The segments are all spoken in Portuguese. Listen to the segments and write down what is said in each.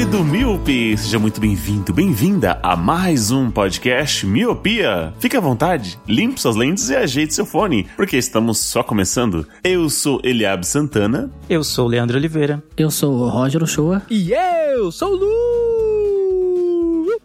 Querido Miope! Seja muito bem-vindo, bem-vinda a mais um podcast Miopia. Fique à vontade, limpe suas lentes e ajeite seu fone, porque estamos só começando. Eu sou Eliabe Santana. Eu sou o Leandro Oliveira. Eu sou o Roger Ochoa. E eu sou o Lu!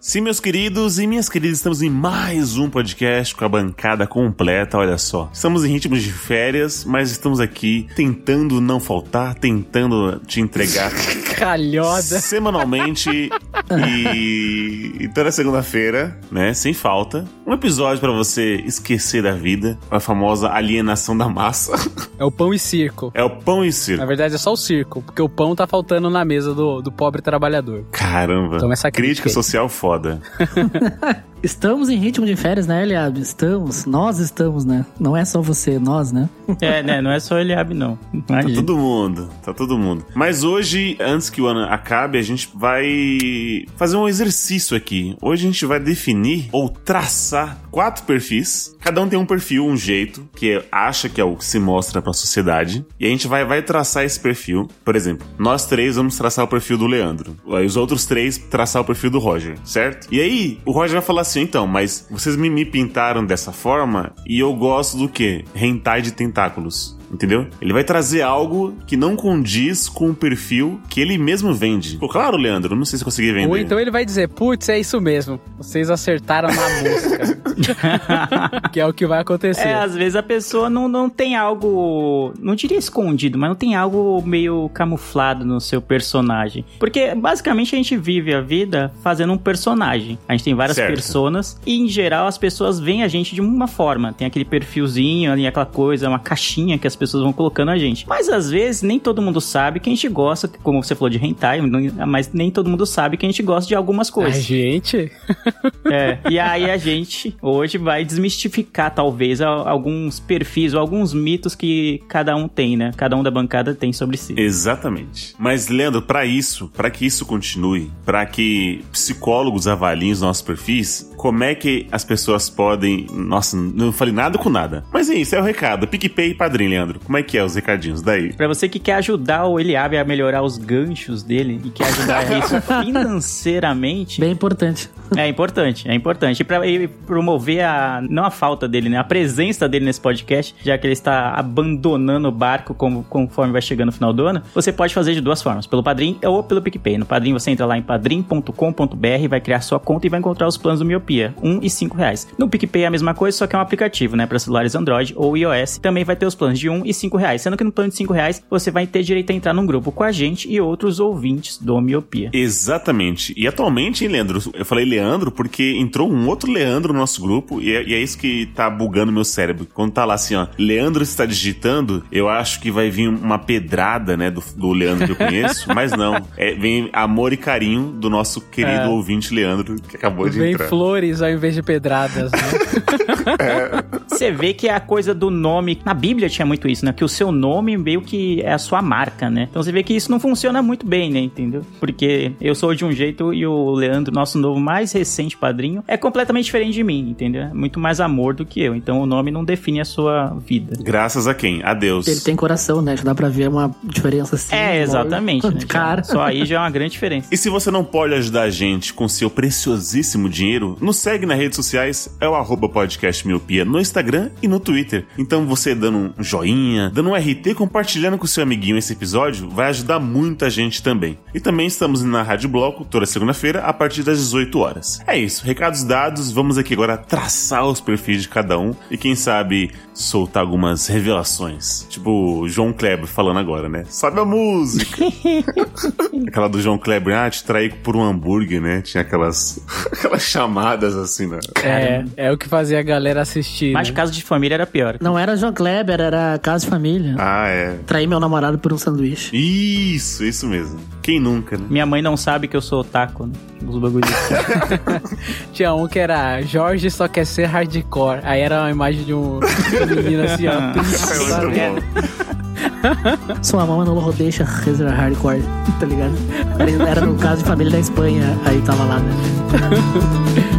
Sim, meus queridos e minhas queridas, estamos em mais um podcast com a bancada completa, olha só. Estamos em ritmos de férias, mas estamos aqui tentando não faltar, tentando te entregar Calhoda. semanalmente e, e toda segunda-feira, né, sem falta, um episódio pra você esquecer da vida, a famosa alienação da massa. É o pão e circo. É o pão e Na circo. verdade é só o circo, porque o pão tá faltando na mesa do, do pobre trabalhador. Caramba. Toma essa Crítica crítica aí. social foda. Estamos em ritmo de férias, né, Eliabe? Estamos. Nós estamos, né? Não é só você, nós, né? É, né? Não é só Eliabe, não. Tá Imagina. todo mundo, tá todo mundo. Mas hoje, antes que o ano acabe, a gente vai fazer um exercício aqui. Hoje a gente vai definir ou traçar quatro perfis. Cada um tem um perfil, um jeito, que acha que é o que se mostra pra sociedade. E a gente vai, vai traçar esse perfil. Por exemplo, nós três vamos traçar o perfil do Leandro. Aí os outros três traçar o perfil do Roger, certo? E aí, o Roger vai falar assim, então, mas vocês me, me pintaram dessa forma e eu gosto do quê? Hentai de tentáculos. Entendeu? Ele vai trazer algo que não condiz com o perfil que ele mesmo vende. Pô, claro, Leandro, não sei se eu consegui vender. Ou então ele vai dizer, putz, é isso mesmo. Vocês acertaram na mosca. que é o que vai acontecer. É, às vezes a pessoa não, não tem algo. Não diria escondido, mas não tem algo meio camuflado no seu personagem. Porque basicamente a gente vive a vida fazendo um personagem. A gente tem várias Certo. personas e em geral as pessoas veem a gente de uma forma. Tem aquele perfilzinho ali, aquela coisa, uma caixinha que as pessoas vão colocando a gente. Mas às vezes nem todo mundo sabe que a gente gosta, como você falou de hentai, mas nem todo mundo sabe que a gente gosta de algumas A coisas. gente. É, e aí a gente hoje vai desmistificar, talvez, a- alguns perfis ou alguns mitos que cada um tem, né? Cada um da bancada tem sobre si. Exatamente. Mas, Leandro, pra isso, pra que isso continue, pra que psicólogos avaliem os nossos perfis, como é que as pessoas podem. Nossa, não falei nada com nada. Mas é isso, é o recado. PicPay e Padrim, Leandro. Como é que é os recadinhos daí? Pra você que quer ajudar o Eliabe a melhorar os ganchos dele e quer ajudar isso financeiramente, Bem importante. é importante, é importante. E pra ele promover a, não a falta dele, né? A presença dele nesse podcast, já que ele está abandonando o barco como, conforme vai chegando no final do ano, você pode fazer de duas formas, pelo Padrim ou pelo PicPay. No Padrim você entra lá em padrim.com.br, vai criar sua conta e vai encontrar os planos do Miopia, um e cinco reais. No PicPay é a mesma coisa, só que é um aplicativo, né? Para celulares Android ou iOS. Também vai ter os planos de um e cinco reais, sendo que no plano de cinco reais você vai ter direito a entrar num grupo com a gente e outros ouvintes do Miopia. Exatamente. E atualmente, hein, Leandro? Eu falei Leandro porque entrou um outro Leandro no nosso grupo e é, e é isso que tá bugando meu cérebro. Quando tá lá assim, ó, Leandro está digitando, eu acho que vai vir uma pedrada, né, do, do Leandro que eu conheço, mas não. É, vem amor e carinho do nosso querido É. ouvinte Leandro que acabou de Vem entrar. flores ao invés de pedradas, né? Você vê que a coisa do nome. Na Bíblia tinha muito isso, né? Que o seu nome meio que é a sua marca, né? Então você vê que isso não funciona muito bem, né? Entendeu? Porque eu sou de um jeito e o Leandro, nosso novo mais recente padrinho, é completamente diferente de mim, entendeu? É muito mais amor do que eu. Então o nome não define a sua vida. Graças a quem? A Deus. Ele tem coração, né? Já dá pra ver uma diferença assim. É, exatamente. Né? Cara. Só aí já é uma grande diferença. E se você não pode ajudar a gente com seu preciosíssimo dinheiro, nos segue nas redes sociais, é o arroba podcast miopia no Instagram e no Twitter. Então você dando um joinha, dando um RT, compartilhando com seu amiguinho esse episódio, vai ajudar muita gente também. E também estamos na Rádio Bloco toda segunda-feira a partir das 18 horas. É isso, recados dados, vamos aqui agora traçar os perfis de cada um e quem sabe soltar algumas revelações. Tipo o João Kleber falando agora, né? Sobe a música! Aquela do João Kleber, ah, te traí por um hambúrguer, né? Tinha aquelas, aquelas chamadas assim, né? É, é o que fazia a galera assistir. Acho que caso de família era pior. Não era João Kleber, era Casa de Família. Ah, é. Traí meu namorado por um sanduíche. Isso, isso mesmo. Quem nunca, né? Minha mãe não sabe que eu sou otaku, né? Os bagulhos. Tinha um que era Jorge só quer ser hardcore. Aí era uma imagem de um menino assim, ó. triste, É. Sua mama não deixa reser hardcore, tá ligado? Era, era no caso de família da Espanha, aí tava lá, né?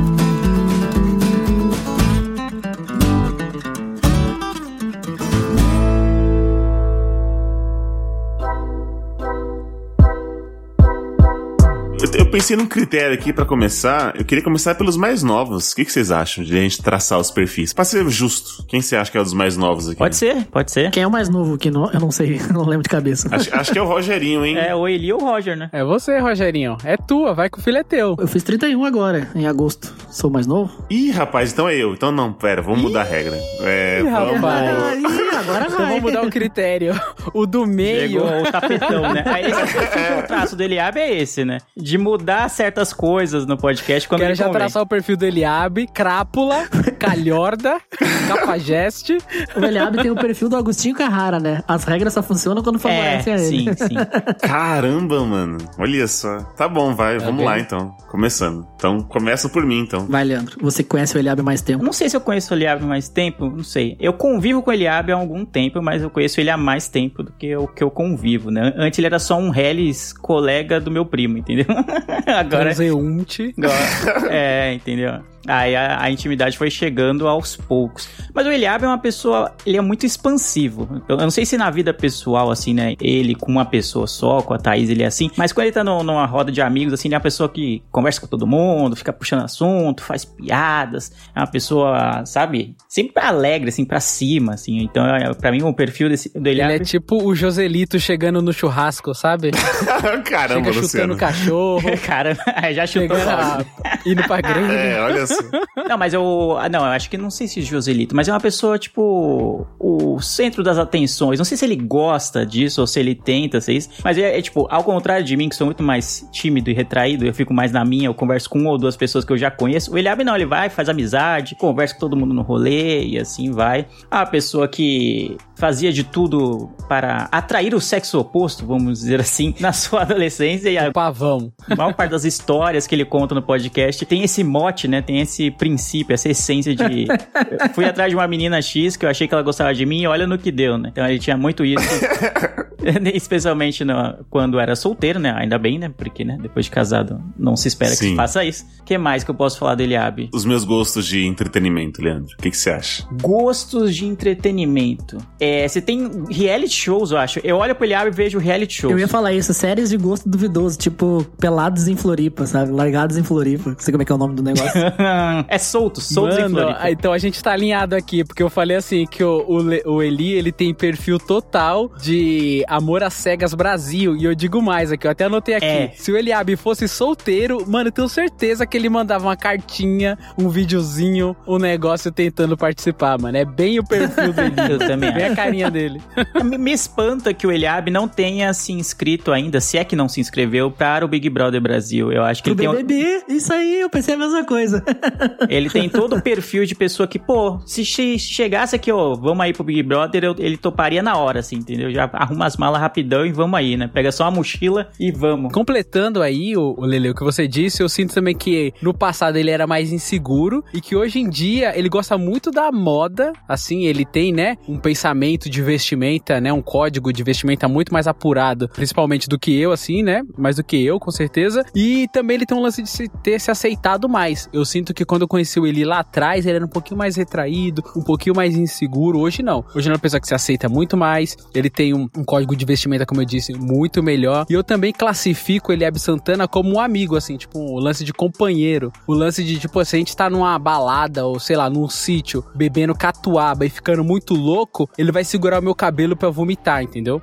Eu, eu pensei num critério aqui pra começar. Eu queria começar pelos mais novos. O que, que vocês acham de a gente traçar os perfis? Pra ser justo, quem você acha que é um dos mais novos aqui? pode ser, pode ser. Quem é o mais novo que não, eu não sei, não lembro de cabeça. Acho, acho que é o Rogerinho, hein? É o Eli ou o Roger, né? É você, Rogerinho. É tua, vai que o filho é teu. Eu fiz 31 agora, em agosto. Sou mais novo? Ih, rapaz, então é eu. Então não, pera, vamos mudar a regra. É, Ih, vamos... rapaz. Agora Então vai. vamos mudar o critério. O do meio. Pegou o tapetão, né? Aí esse, o traço do Eliabe é esse, né? De mudar certas coisas no podcast quando Quero ele já convém. traçar o perfil do Eliabe, crápula, calhorda, capajeste. O Eliabe tem o perfil do Agostinho Carrara, né? As regras só funcionam quando É, favorecem a ele. sim, sim. Caramba, mano. Olha só. Tá bom, vai. vamos lá, então. Começando. Então, começa por mim, então. Vai, Leandro. Você conhece o Eliabe mais Eu tempo. não sei se eu conheço o Eliabe mais tempo, não sei. Eu convivo com o Eliabe há algum tempo, mas eu conheço ele há mais tempo do que o que eu convivo, né? Antes ele era só um Hellis colega do meu primo, entendeu? Agora Transeunte. Agora- É, entendeu? Aí a, a intimidade foi chegando aos poucos. Mas o Eliabe é uma pessoa, ele é muito expansivo. Eu, eu não sei se na vida pessoal, assim, né? Ele com uma pessoa só, com a Thaís, ele é assim. Mas quando ele tá no- numa roda de amigos, assim, ele é uma pessoa que conversa com todo mundo, fica puxando assunto, faz piadas. É uma pessoa, sabe? Sempre alegre, assim, pra cima, assim. Então, é, pra mim, o perfil desse, do Ele Eliabe... é tipo o Joselito chegando no churrasco, sabe? Caramba, Chega chutando Luciano. cachorro, Cara, aí já chutou chegando a... indo pra grande. É, olha só. Não, mas eu. ah, Não, eu acho que não sei se Joselito, mas é uma pessoa, tipo, o centro das atenções. Não sei se ele gosta disso ou se ele tenta ser isso. Mas é, é, tipo, ao contrário de mim, que sou muito mais tímido e retraído, eu fico mais na minha, eu converso com uma ou duas pessoas que eu já conheço. O Eliabe não, ele vai, faz amizade, conversa com todo mundo no rolê e assim vai. Uma pessoa que fazia de tudo para atrair o sexo oposto, vamos dizer assim, na sua adolescência e a Pavão. a maior parte das histórias que ele conta no podcast tem esse mote, né? Tem esse princípio, essa essência de. Eu fui atrás de uma menina X que eu achei que ela gostava de mim e olha no que deu, né? Então ele tinha muito isso. Especialmente no- quando era solteiro, né? Ainda bem, né? Porque, né? Depois de casado, não se espera que Sim. se faça isso. O que mais que eu posso falar do Eliabe? Os meus gostos de entretenimento, Leandro. O que, que você acha? Gostos de entretenimento. É, você tem reality shows, eu acho. Eu olho pro Eliabe e vejo reality shows. Eu ia falar isso, séries de gosto duvidoso, tipo Pelados em Floripa, sabe? Largados em Floripa. Não sei como é que é o nome do negócio. é solto, soltos em Floripa. ah, então a gente tá alinhado aqui, porque eu falei assim que o, o, o Eli, ele tem perfil total de amor às cegas Brasil, e eu digo mais aqui, eu até anotei aqui. É. Se o Eliabe fosse solteiro, mano, eu tenho certeza que ele mandava uma cartinha, um videozinho, um negócio tentando participar, mano. É bem o perfil dele. Eu também Bem acho. Carinha dele. Me, me espanta que o Eliabe não tenha se inscrito ainda, se é que não se inscreveu, para o Big Brother Brasil. Eu acho que Pro ele tem, um- BBB, isso aí, eu pensei a mesma coisa. ele tem todo o perfil de pessoa que, pô, se che- chegasse aqui, ó, vamos aí pro Big Brother, eu- ele toparia na hora, assim, entendeu? Já arruma as malas rapidão e vamos aí, né? Pega só uma mochila e vamos. Completando aí, o, o Lele, o que você disse, eu sinto também que no passado ele era mais inseguro e que hoje em dia ele gosta muito da moda, assim, ele tem, né, um pensamento de vestimenta, né, um código de vestimenta muito mais apurado, principalmente do que eu, assim, né, mais do que eu, com certeza, e também ele tem um lance de se ter se aceitado mais. Eu sinto que quando eu conheci o Eli lá atrás, ele era um pouquinho mais retraído, um pouquinho mais inseguro, hoje não. Hoje ele é uma pessoa que se aceita muito mais, ele tem um, um código de vestimenta, como eu disse, muito melhor, e eu também classifico ele Eliabe Santana como um amigo, assim, tipo, o lance de companheiro. O lance de, tipo, se a gente tá numa balada ou, sei lá, num sítio, bebendo catuaba e ficando muito louco, ele vai segurar o meu cabelo pra vomitar, entendeu?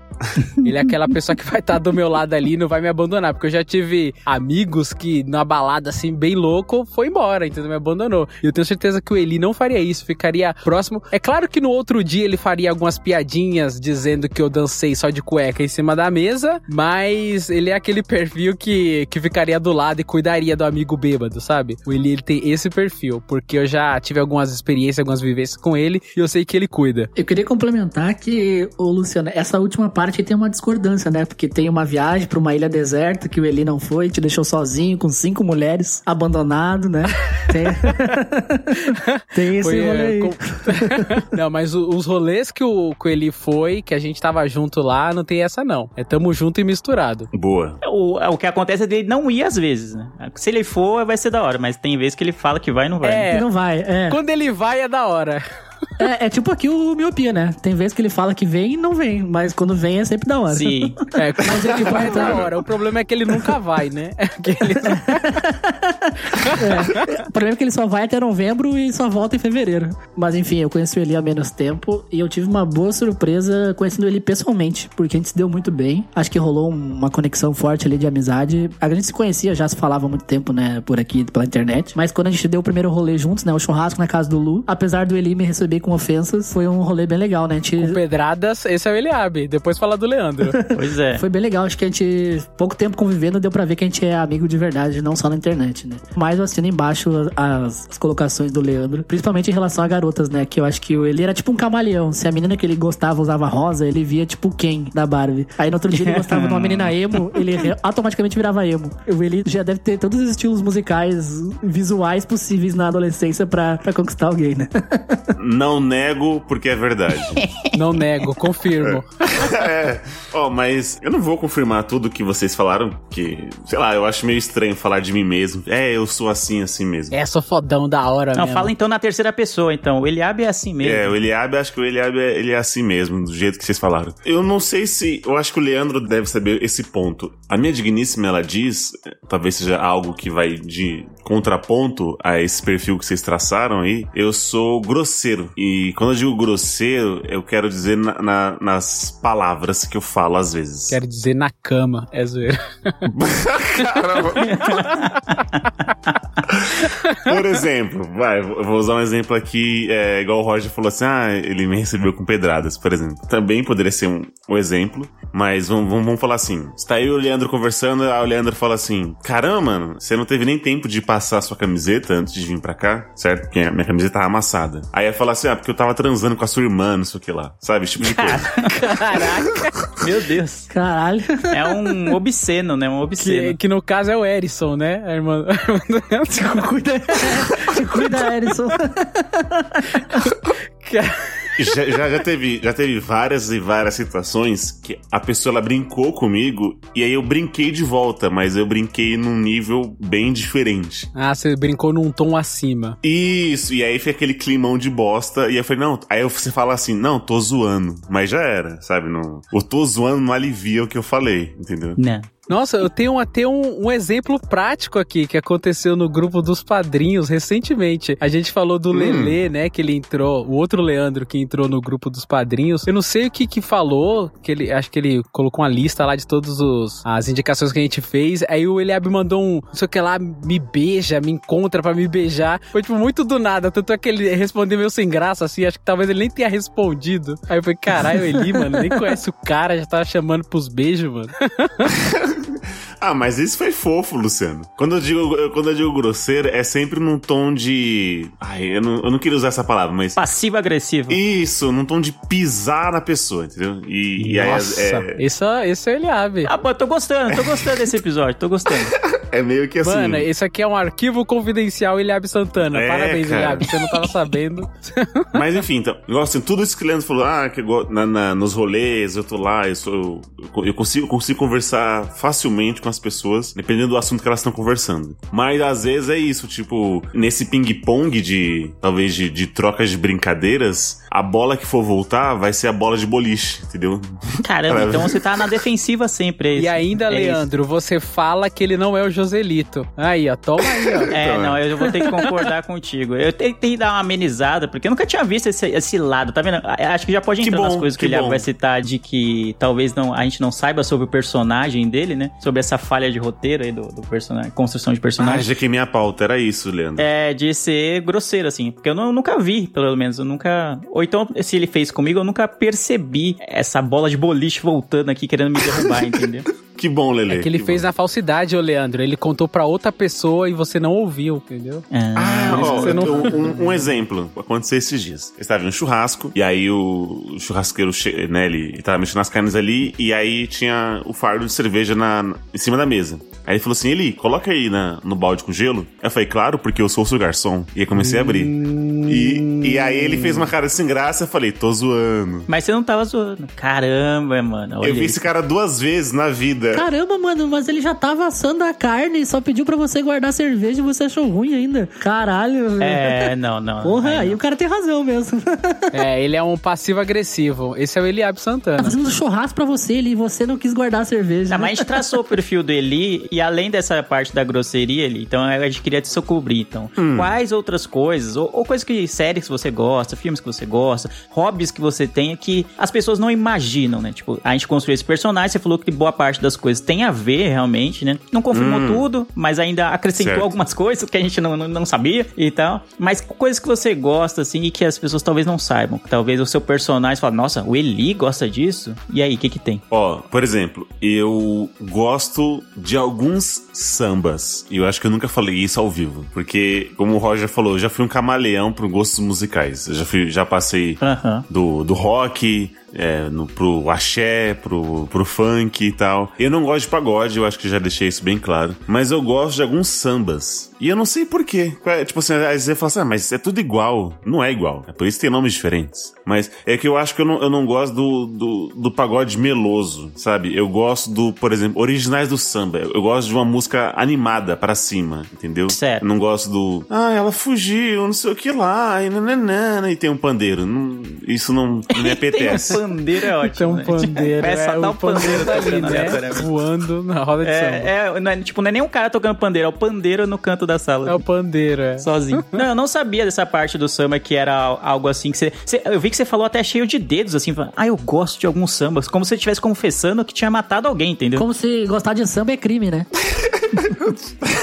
Ele é aquela pessoa que vai estar do meu lado ali e não vai me abandonar. Porque eu já tive amigos que, na balada, assim, bem louco, foi embora, entendeu? Me abandonou. E eu tenho certeza que o Eli não faria isso, ficaria próximo. É claro que no outro dia ele faria algumas piadinhas dizendo que eu dancei só de cueca em cima da mesa, mas ele é aquele perfil que, que ficaria do lado e cuidaria do amigo bêbado, sabe? O Eli ele tem esse perfil, porque eu já tive algumas experiências, algumas vivências com ele e eu sei que ele cuida. Eu queria complementar que, ô Luciano, essa última parte tem uma discordância, né? Porque tem uma viagem pra uma ilha deserta que o Eli não foi, te deixou sozinho com cinco mulheres, abandonado, né? Tem, tem esse Foi, é, rolê aí. com- não, mas os rolês que o, que o Eli foi, que a gente tava junto lá, não tem essa não. É tamo junto e misturado. Boa. O, o que acontece é dele não ir às vezes, né? Se ele for, vai ser da hora, mas tem vezes que ele fala que vai e não vai. É. E não vai, é. Quando ele vai é da hora. É. é tipo aqui o miopia, né? Tem vezes que ele fala que vem e não vem, mas quando vem é sempre da hora. Sim. É, quando ele vai é da hora. O problema é que ele nunca vai, né? É que ele- É. O problema é que ele só vai até novembro e só volta em fevereiro. Mas enfim, eu conheço o Eli há menos tempo e eu tive uma boa surpresa conhecendo ele pessoalmente, porque a gente se deu muito bem. Acho que rolou uma conexão forte ali de amizade. A gente se conhecia, já se falava há muito tempo, né, por aqui, pela internet. Mas quando a gente deu o primeiro rolê juntos, né, o churrasco na casa do Lu, apesar do Eli me receber com ofensas, foi um rolê bem legal, né? A gente Com pedradas, esse é o Eliabe. Depois fala do Leandro. Pois é. Foi bem legal, acho que a gente, pouco tempo convivendo, deu pra ver que a gente é amigo de verdade, não só na internet, né? Mas eu assino embaixo as, as colocações do Leandro, principalmente em relação a garotas, né? Que eu acho que ele era tipo um camaleão. Se a menina que ele gostava usava rosa, ele via tipo Ken da Barbie. Aí no outro dia ele gostava de uma menina emo, ele automaticamente virava emo. Ele já deve ter todos os estilos musicais, visuais possíveis na adolescência pra, pra conquistar alguém, né? Não nego porque é verdade. Não nego, confirmo. é. Ó, mas eu não vou confirmar tudo que vocês falaram, que, sei lá, eu acho meio estranho falar de mim mesmo. É, eu sou assim, assim mesmo. É, sou fodão da hora Não, mesmo. fala então na terceira pessoa, então. O Eliabe é assim mesmo. É, o Eliabe, acho que o Eliabe é, ele é assim mesmo, do jeito que vocês falaram. Eu não sei se. Eu acho que o Leandro deve saber esse ponto. A minha digníssima, ela diz, talvez seja algo que vai de contraponto a esse perfil que vocês traçaram aí. Eu sou grosseiro. E quando eu digo grosseiro, eu quero dizer na- na- nas palavras que eu falo às vezes. Quero dizer na cama, é zoeira. Caramba. Por exemplo, vai, vou usar um exemplo aqui, é, igual o Roger falou assim, ah, ele me recebeu com pedradas, por exemplo. Também poderia ser um, um exemplo, mas vamos, vamos, vamos falar assim. Está aí o Leandro conversando, aí o Leandro fala assim, caramba, mano, você não teve nem tempo de passar a sua camiseta antes de vir pra cá, certo? Porque a minha camiseta tava amassada. Aí eu falo assim, ah, porque eu tava transando com a sua irmã, não sei o que lá, sabe? Esse tipo de coisa. Caraca. Meu Deus. Caralho. É um obsceno, né? Um Que, obsceno. que no caso é o Erison, né? A irmã, a irmã do Leandro. Cuida, cuida, Erison. já, já, já teve, já teve várias e várias situações que a pessoa ela brincou comigo e aí eu brinquei de volta, mas eu brinquei num nível bem diferente. Ah, você brincou num tom acima. Isso, e aí fica aquele climão de bosta, e eu falei, não, aí você fala assim, não, tô zoando, mas já era, sabe? Não, o tô zoando não alivia o que eu falei, entendeu? Não. Nossa, eu tenho até um, um exemplo prático aqui que aconteceu no grupo dos padrinhos recentemente. A gente falou do Hum. Lelê, né? Que ele entrou, o outro Leandro que entrou no grupo dos padrinhos. Eu não sei o que que falou, que ele acho que ele colocou uma lista lá de todas as indicações que a gente fez. Aí o Eliabe mandou um, não sei o que lá, me beija, me encontra pra me beijar. Foi tipo muito do nada, tanto é que ele respondeu meio sem graça assim, acho que talvez ele nem tenha respondido. Aí eu falei, caralho, Eli, mano, nem conhece o cara, já tava chamando pros beijos, mano. Ah, mas isso foi fofo, Luciano. Quando eu digo, quando eu digo grosseiro, é sempre num tom de. Ai, eu não, eu não queria usar essa palavra, mas. Passivo-agressivo. Isso, num tom de pisar na pessoa, entendeu? E, e aí Nossa, é, esse, é- esse é o Eliabe. Ah, pô, tô gostando, tô gostando desse episódio, tô gostando. é meio que assim. Mano, esse aqui é um arquivo confidencial Eliabe Santana. É, Parabéns, cara. Eliabe. Você não tava sabendo. Mas enfim, então, igual assim, tudo isso que o Leandro falou, ah, que eu na, na- nos rolês, eu tô lá, eu sou. Eu, eu consigo, consigo conversar facilmente com as pessoas, dependendo do assunto que elas estão conversando. Mas às vezes é isso, tipo, nesse ping-pong de. talvez de, de trocas de brincadeiras, a bola que for voltar vai ser a bola de boliche, entendeu? Caramba, então você tá na defensiva sempre, é isso. E ainda, É isso. Leandro, você fala que ele não é o Joselito. Aí, ó, toma aí, ó. É, não, eu vou ter que concordar contigo. Eu tentei dar uma amenizada, porque eu nunca tinha visto esse, esse lado, tá vendo? Acho que já pode Que entrar nas bom, coisas que, que ele vai citar de que talvez não, a gente não saiba sobre o personagem dele, né? Sobre essa falha de roteiro aí do, do personagem, construção de Ah, personagem. já queimei a pauta, era isso, Leandro. É, de ser grosseiro, assim. Porque eu, não- eu nunca vi, pelo menos. Eu nunca. Ou então, se ele fez comigo, eu nunca percebi essa bola de boliche voltando aqui querendo me derrubar, entendeu? Que bom, Lele. É que ele que fez bom. na falsidade, ô Leandro. Ele contou pra outra pessoa e você não ouviu, entendeu? Ah, isso ó, não- um, um exemplo. Aconteceu esses dias. Eu estava em um churrasco, e aí o churrasqueiro, che- né, ele, ele tava mexendo nas carnes ali, e aí tinha o fardo de cerveja na, em cima da mesa. Aí ele falou assim, Eli, coloca aí na, no balde com gelo. Eu falei, claro, porque eu sou o seu garçom. E aí comecei a abrir. E, e aí ele fez uma cara sem graça, eu falei, tô zoando. Mas você não tava zoando. Caramba, mano. Olha eu vi isso. esse cara duas vezes na vida. Caramba, mano, mas ele já tava assando a carne e só pediu pra você guardar a cerveja e você achou ruim ainda. Caralho, velho. É, não, não. Porra, Aí o cara tem razão mesmo. É, ele é um passivo-agressivo. Esse é o Eliabe tá Santana. fazendo churrasco pra você ele, e você não quis guardar a cerveja. Tá, mas a gente traçou o perfil do Eli e além dessa parte da grosseria ali, então a gente queria te descobrir, então. Quais outras coisas, ou, ou coisas que, séries que você gosta, filmes que você gosta, hobbies que você tenha que as pessoas não imaginam, né? Tipo, a gente construiu esse personagem, você falou que boa parte das coisas tem a ver realmente, né? Não confirmou tudo, mas ainda acrescentou Certo. algumas coisas que a gente não, não, não sabia e tal. Mas coisas que você gosta, assim, e que as pessoas talvez não saibam. Talvez o seu personagem fala, nossa, o Eli gosta disso? E aí, o que que tem? Ó, por exemplo, eu gosto de alguns sambas. E eu acho que eu nunca falei isso ao vivo. Porque, como o Roger falou, eu já fui um camaleão pro gostos musicais. Eu já, fui, já passei do, do rock, é, no, pro axé, pro, pro funk e tal. Eu não gosto de pagode, eu acho que já deixei isso bem claro. Mas eu gosto de alguns sambas. E eu não sei porquê. Tipo assim, às vezes você fala assim, ah, mas é tudo igual. Não é igual. É por isso que tem nomes diferentes. Mas é que eu acho que eu não, eu não gosto do, do, do pagode meloso, sabe? Eu gosto do, por exemplo, originais do samba. Eu gosto de uma música animada pra cima, entendeu? Certo. Eu não gosto do, ah, ela fugiu, não sei o que lá, e nananana, e tem um pandeiro. Não- isso não, não me apetece. Tem um pandeiro é ótimo. Tem um né? pandeiro, Começa a é, dar o o pandeiro tá ali, né? aleatoriamente. Voando na roda de samba. É, é, não é, tipo, não é nem um cara tocando pandeiro, é o pandeiro no canto da sala. É o pandeiro, é. Sozinho. Não, eu não sabia dessa parte do samba que era algo assim que você, você- Eu vi que você falou até cheio de dedos, assim. falando, Ah, eu gosto de alguns sambas. Como se você estivesse confessando que tinha matado alguém, entendeu? Como se gostar de samba é crime, né?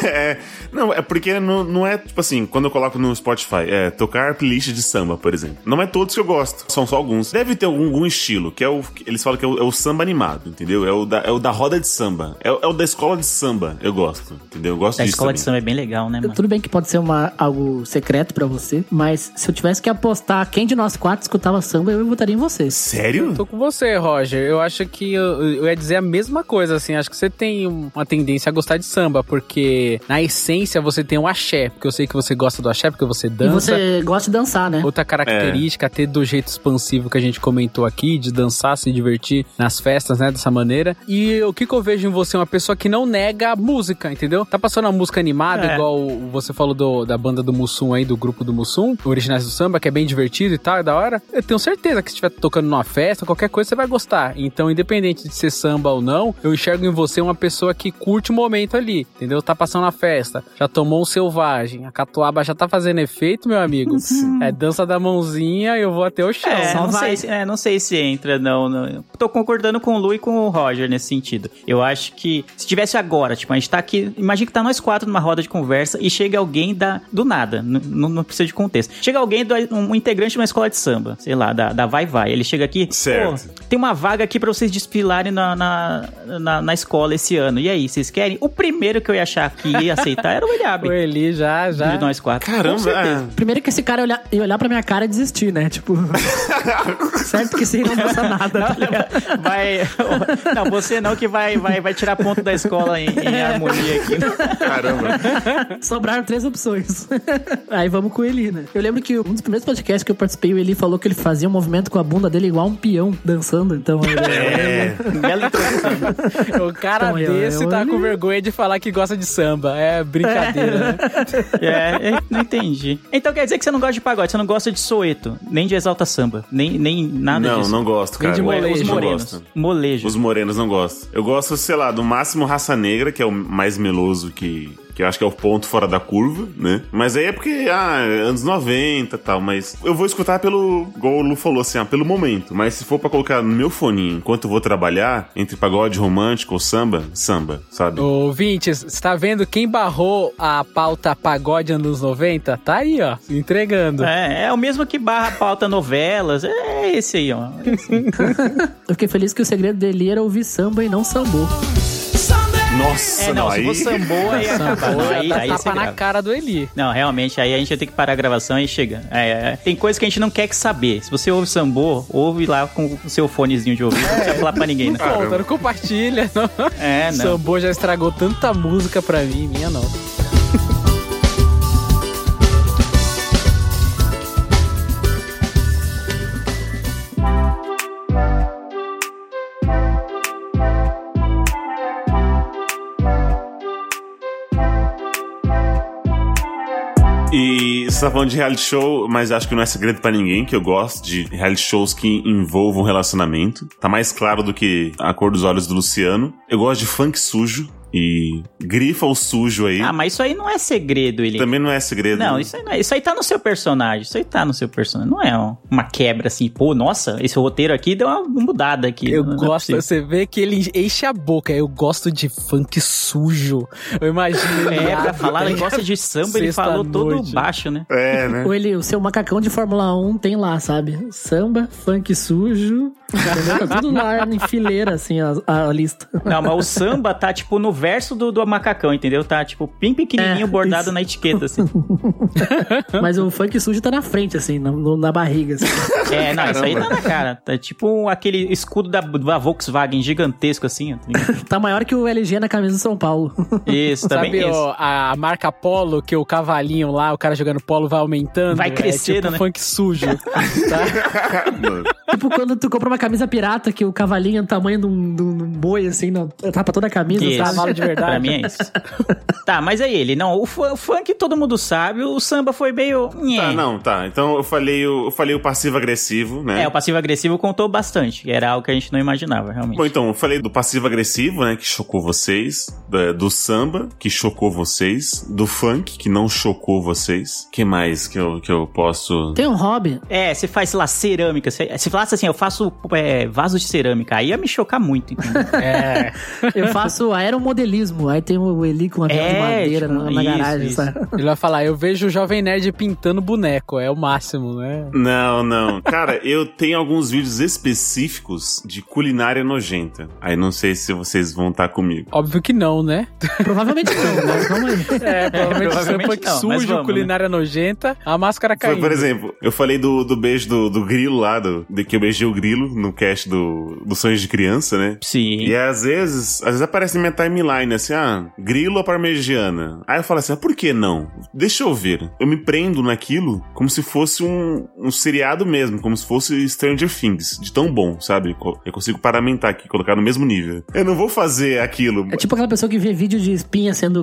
É, não, é porque não, não é, tipo assim, quando eu coloco no Spotify, é tocar playlist de samba, por exemplo. Não é todos que eu gosto, são só alguns. Deve ter algum, algum estilo, que é o. Eles falam que é o, é o samba animado, entendeu? É o, da, é o da roda de samba. É, o- é o da escola de samba, eu gosto, entendeu? Eu gosto A disso. escola de também. samba é bem legal, né, mano? Tudo bem que pode ser uma, algo secreto pra você, mas se eu tivesse que apostar quem de nós quatro escutava samba, eu votaria em você. Sério? Tô com você, Roger. Eu acho que eu, eu ia dizer a mesma coisa, assim. Acho que você tem um- uma tendência a gostar de samba, porque na essência você tem o axé. Porque eu sei que você gosta do axé, porque você E dança. você gosta de dançar, né? Outra característica, ter do jeito expansivo que a gente comentou aqui, de dançar, se divertir nas festas, né, dessa maneira. E o que, que eu vejo em você? Uma pessoa que não nega a música, entendeu? Tá passando a música animada, É. igual você falou do- da banda do Mussum aí, do grupo do Mussum, Originais do Samba, que é bem divertido e tal, é da hora. Eu tenho certeza que se estiver tocando numa festa, qualquer coisa, você vai gostar. Então, independente de ser samba ou não, eu enxergo em você uma pessoa que curte o momento ali, entendeu? Tá passando a festa, já tomou um selvagem, a catuaba já tá fazendo efeito, meu amigo. É dança da mãozinha, eu vou até o chão. É, não vai. sei, se, é, não sei se entra, não, não. Tô concordando com o Lu e com o Roger nesse sentido. Eu acho que se tivesse agora, tipo, a gente tá aqui, imagina que tá nós quatro numa roda de conversa e chega alguém da, do nada, não precisa de contexto. Chega alguém, do, um integrante de uma escola de samba, sei lá, da, da Vai Vai. Ele chega aqui, Certo. "Pô, tem uma vaga aqui pra vocês desfilarem na, na, na, na escola esse ano. E aí, vocês querem? O primeiro que eu ia achar que ia aceitar era o O Eliabe. Eli já, já. De nós quatro. Caramba, é. Primeiro que esse cara ia olhar, ia olhar pra minha cara e desistir, né? Tipo. certo que você não dança nada, tá ligado? Vai. Não, você não que vai, vai, vai tirar ponto da escola em, em harmonia aqui. caramba. Sobraram três opções. Aí vamos com o Eli, né? Eu lembro que um dos primeiros podcasts que eu participei, o Eli falou que ele fazia um movimento com a bunda dele igual um peão dançando. Então, ele- É. Bela introdução. O cara Então, eu- desse eu- tá com vergonha de falar falar que gosta de samba. É brincadeira, né? É, é, não entendi. Então quer dizer que você não gosta de pagode, você não gosta de soeto, nem de exalta samba, nem, nem nada Não, disso. não gosto, Nem cara. de Eu molejo. Os não morenos. gosto. Molejo. Os morenos não gosto. Eu gosto, sei lá, do máximo raça negra, que é o mais meloso que. Que eu acho que é o ponto fora da curva, né? Mas aí é porque, ah, anos 90 e tal, mas eu vou escutar pelo, igual o Lu falou assim, ah, pelo momento. Mas se for pra colocar no meu foninho enquanto eu vou trabalhar, entre pagode romântico ou samba, samba, sabe? Ouvintes, você tá vendo quem barrou a pauta pagode anos 90? Tá aí, ó, se entregando. É, é o mesmo que barra pauta novelas. É esse aí, ó. Eu fiquei feliz que o segredo dele era ouvir samba e não sambô. Nossa, É, não, não, se aí... for sambô, aí acaba. Não, aí, aí tapa na cara do Eli. Não, realmente, aí a gente vai ter que parar a gravação e chega. É, é, tem coisa que a gente não quer que saber. Se você ouve sambô, ouve lá com o seu fonezinho de ouvido. Não precisa falar pra ninguém, Não né? conta, não compartilha. Não. É, não. Sambô já estragou tanta música pra mim, minha não. Você tá falando de reality show, mas acho que não é segredo pra ninguém que eu gosto de reality shows que envolvam relacionamento. Tá mais claro do que a cor dos olhos do Luciano. Eu gosto de funk sujo e grifa o sujo aí. Ah, mas isso aí não é segredo, ele. Também não é segredo. Não, isso aí, não é- isso aí tá no seu personagem. Isso aí tá no seu personagem. Não é um- uma quebra assim, pô, nossa, esse roteiro aqui deu uma mudada aqui. Eu Não é gosto, possível. você vê que ele enche a boca. Eu gosto de funk sujo. Eu imagino. É, pra falar, gosta de samba, ele falou todo baixo, né? É, né? Ou ele, o seu macacão de Fórmula 1 tem lá, sabe? Samba, funk sujo. Entendeu? Tá tudo lá em fileira, assim, a, a lista. Não, mas o samba tá, tipo, no verso do, do macacão, entendeu? Tá, tipo, bem pequenininho, É, bordado isso. na etiqueta, assim. Mas o funk sujo tá na frente, assim, na, na barriga. assim. É, não, isso aí tá na cara. Tá tipo aquele escudo da, da Volkswagen gigantesco, assim. ó, tá? Tá maior que o LG na camisa do São Paulo. Isso, também Sabe isso. ó, a marca Polo, que o cavalinho lá, o cara jogando polo vai aumentando? Vai crescendo, é tipo né? funk sujo. tá? tipo quando tu compra uma camisa pirata que o cavalinho é do tamanho de um, de um boi, assim, na, tapa toda a camisa, Isso. sabe? De verdade. Pra mim é isso. tá, mas aí ele, não, o, o funk todo mundo sabe, o samba foi meio. Tá, não, tá. Então eu falei o, eu falei o passivo-agressivo, né? É, o passivo-agressivo contou bastante, era algo que a gente não imaginava, realmente. Bom, então, eu falei do passivo-agressivo, né, que chocou vocês, da- do samba, que chocou vocês, do funk, que não chocou vocês. que mais que eu, que eu posso... Tem um hobby. É, você faz, sei lá, cerâmica. Você, se falasse assim, eu faço é, vaso de cerâmica, aí ia me chocar muito, entendeu? É. Eu faço aeromodelismo. Aí tem o Eli com um avião de É, madeira tipo, na, na isso, garagem, isso. sabe? Ele vai falar, eu vejo o Jovem Nerd pintando boneco, é o máximo, né? Não, não. Cara, eu tenho alguns vídeos específicos de culinária nojenta. Aí não sei se vocês vão estar comigo. Óbvio que não, né? Provavelmente não, mas vamos aí. É, provavelmente, provavelmente funk não, mas sujo, vamos, culinária nojenta, a máscara Foi, caindo. por exemplo, eu falei do, do beijo do, do grilo lá, do, de que eu beijei o grilo no cast do, do Sonhos de Criança, né? Sim. E às vezes, às vezes aparece na minha timeline assim, ah, grilo ou parmegiana? Aí eu falo assim, ah, por que não? Deixa eu ver. Eu me prendo naquilo como se fosse um, um seriado mesmo, como se fosse Stranger Things, de tão bom, sabe? Eu consigo paramentar aqui, colocar no mesmo nível. Eu não vou fazer aquilo. É tipo aquela pessoa que vê vídeo de espinha sendo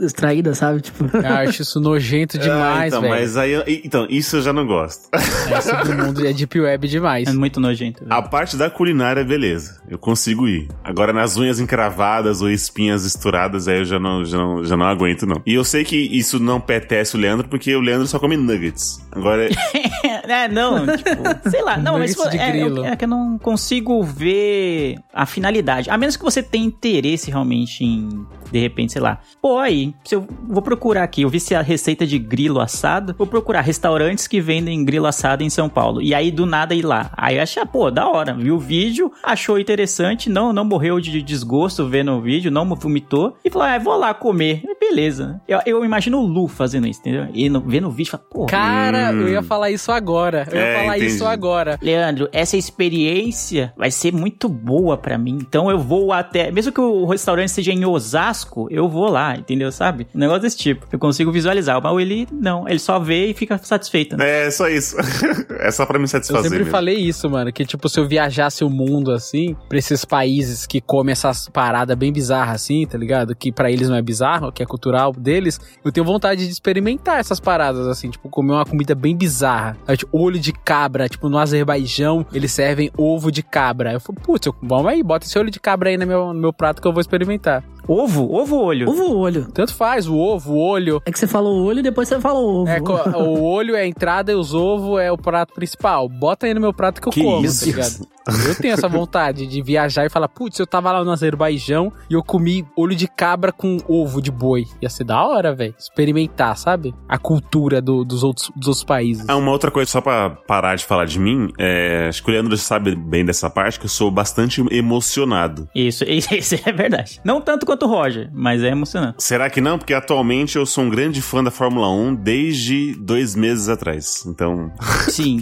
extraída, sabe? Tipo, Eu acho isso nojento demais, ah, então, velho. mas aí, então, isso eu já não gosto. É submundo, é deep web demais. É muito nojento. velho. A parte da culinária, beleza. Eu consigo ir. Agora, nas unhas encravadas ou espinhas estouradas, aí eu já não, já não, já não aguento, não. E eu sei que isso não petece o Leandro, porque o Leandro só come nuggets. Agora, É, não, tipo, sei lá. Não, mas é, é, é que eu não consigo ver a finalidade. A menos que você tenha interesse realmente em, de repente, sei lá. Pô, aí, se eu vou procurar aqui, eu vi se a receita de grilo assado, vou procurar restaurantes que vendem grilo assado em São Paulo. E aí, do nada, ir lá. Aí eu achei, ah, pô, da hora. Viu o vídeo, achou interessante, não, não morreu de desgosto vendo o vídeo, não vomitou. E falou, ah, vou lá comer. Beleza. Eu, eu imagino o Lu fazendo isso, entendeu? E no, vendo o vídeo, fala, porra. Cara, eu ia falar isso agora. Eu ia É, falar entendi. isso agora. Leandro, essa experiência vai ser muito boa pra mim. Então eu vou até. Mesmo que o restaurante seja em Osasco, eu vou lá, entendeu? Sabe? Um negócio desse tipo. Eu consigo visualizar. Mas ele não. Ele só vê e fica satisfeito. Né? É só isso. é só pra me Eu satisfazer. sempre mesmo. falei isso, mano, que tipo, se eu viajasse o mundo assim, pra esses países que comem essas paradas bem bizarras assim, tá ligado? Que pra eles não é bizarro, que é cultural deles, eu tenho vontade de experimentar essas paradas assim, tipo, comer uma comida bem bizarra. Tipo, olho de cabra, tipo, no Azerbaijão, eles servem ovo de cabra. Eu falo, putz, vamos aí, bota esse olho de cabra aí no meu, no meu prato que eu vou experimentar. Ovo, ovo ou olho. Ovo ou olho? Tanto faz, o ovo, o olho. É que você falou olho e depois você falou ovo. É, o olho é a entrada e os ovos é o prato principal. Bota aí no meu prato que eu Que como, isso? tá ligado? Eu tenho essa vontade de viajar e falar, putz, eu tava lá no Azerbaijão e eu comi olho de cabra com ovo de boi. Ia ser da hora, velho. Experimentar, sabe? A cultura do- dos, outros, dos outros países. Ah, uma outra coisa, só pra parar de falar de mim, é, acho que o Leandro sabe bem dessa parte, que eu sou bastante emocionado. Isso, isso, isso é verdade. Não tanto quanto o Roger, mas é emocionante. Será que não? Porque atualmente eu sou um grande fã da Fórmula 1 desde dois meses atrás. Então, Sim.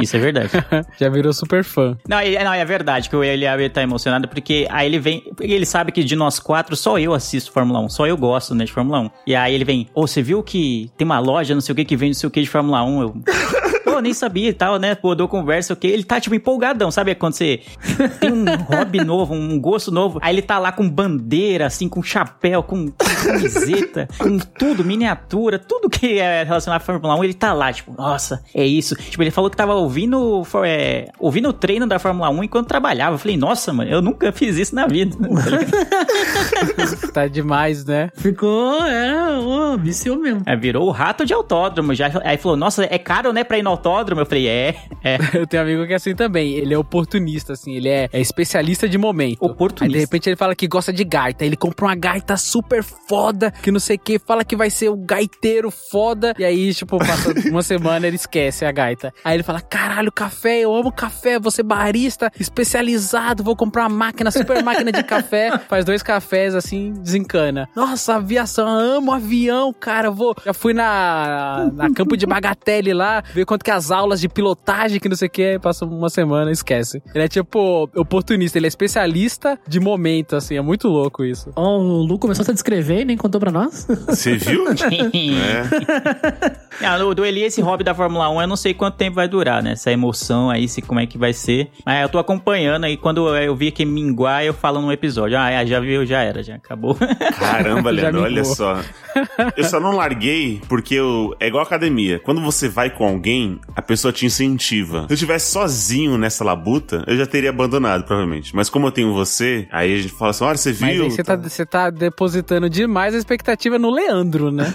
isso é verdade. Já virou super fã. Não, ele- não, é verdade que o Eliabe tá emocionado, porque aí ele vem. Ele sabe que de nós quatro, só eu assisto Fórmula 1, só eu gosto, né, de Fórmula 1. E aí ele vem, ô, você viu que tem uma loja, não sei o que, que vende não sei o que de Fórmula 1? Eu. Pô, nem sabia e tal, né? Pô, dou conversa, o que? Ele tá, tipo, empolgadão, sabe? Quando você tem um hobby novo, um gosto novo, aí ele tá lá com bandeira, assim, com chapéu, com, com camiseta, com tudo, miniatura, tudo que é relacionado à Fórmula 1, ele tá lá, tipo, nossa, é isso. Tipo, ele falou que tava ouvindo, é, ouvindo o treino da Fórmula 1 enquanto trabalhava. Eu falei, nossa, mano, eu nunca fiz isso na vida. Tá demais, né? Ficou, é, ó, viciou mesmo. É, virou o rato de autódromo. Já, aí falou, nossa, é caro, né, pra ir no autódromo? Eu falei, é, é. Eu tenho um amigo que é assim também. Ele é oportunista, assim. Ele é, é especialista de momento. Oportunista. Aí, de repente, ele fala que gosta de gaita. Ele compra uma gaita super foda, que não sei o que, fala que vai ser o gaiteiro foda. E aí, tipo, passa uma semana ele esquece a gaita. Aí ele fala: caralho, café, eu amo café, vou ser barista especializado, vou comprar uma máquina, super máquina de café. Faz dois cafés assim, desencana. Nossa, aviação, amo avião, cara. Vou. Já fui na, na campo de Bagatelle lá, ver quanto que as aulas de pilotagem, que não sei o que, passa uma semana, esquece. Ele é tipo oportunista, ele é especialista de momento, assim, é muito louco isso. Ó, o Lu começou a descrever e nem contou pra nós. você viu? é. Ah, do, do Eli, esse hobby da Fórmula 1, eu não sei quanto tempo vai durar, né? Essa emoção aí, se, como é que vai ser. Mas eu tô acompanhando aí, quando eu vi que minguar, eu falo num episódio. Ah, é, já viu, já era, já acabou. Caramba, Leandro, olha só. Eu só não larguei porque eu, é igual academia. Quando você vai com alguém, a pessoa te incentiva. Se eu tivesse sozinho nessa labuta, eu já teria abandonado, provavelmente. Mas como eu tenho você, aí a gente fala assim: olha, você Mas viu? aí você tá, você tá depositando demais a expectativa no Leandro, né?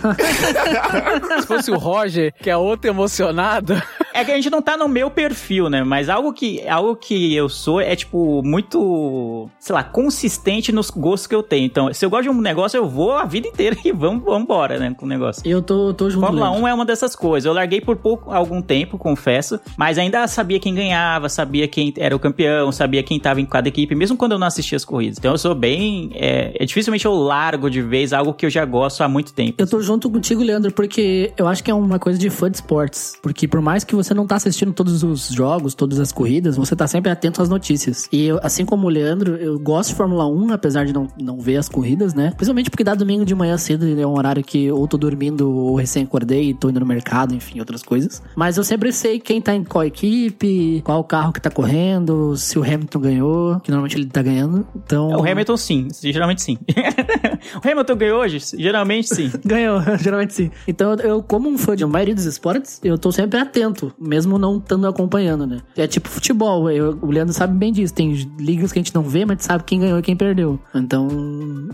Se fosse o Roger, que é outro emocionado. É que a gente não tá no meu perfil, né? Mas algo que, algo que eu sou é, tipo, muito, sei lá, consistente nos gostos que eu tenho. Então, se eu gosto de um negócio, eu vou a vida inteira e vamos, vamos embora, né? Com o negócio. Eu tô, tô junto, Fórmula Leandro. 1 é uma dessas coisas. Eu larguei por pouco, algum tempo, confesso, mas ainda sabia quem ganhava, sabia quem era o campeão, sabia quem tava em cada equipe, mesmo quando eu não assistia as corridas. Então eu sou bem. É, é dificilmente eu largo de vez algo que eu já gosto há muito tempo. Eu tô junto contigo, Leandro, porque eu acho que é uma coisa de fã de esportes. Porque por mais que você não tá assistindo todos os jogos, todas as corridas, você tá sempre atento às notícias. E eu, assim como o Leandro, eu gosto de Fórmula 1, apesar de não, não ver as corridas, né? Principalmente porque dá domingo de manhã cedo, é um horário que ou tô dormindo ou recém acordei, tô indo no mercado, enfim, outras coisas. Mas eu sempre sei quem tá em qual equipe, qual carro que tá correndo, se o Hamilton ganhou, que normalmente ele tá ganhando. Então. O Hamilton sim, geralmente sim. o Hamilton ganhou hoje? Geralmente sim. Ganhou, geralmente sim. Então, eu, como um fã de maioria dos esportes, eu tô sempre atento, mesmo não estando acompanhando, né? É tipo futebol, eu- o Leandro sabe bem disso. Tem ligas que a gente não vê, mas sabe quem ganhou e quem perdeu. Então,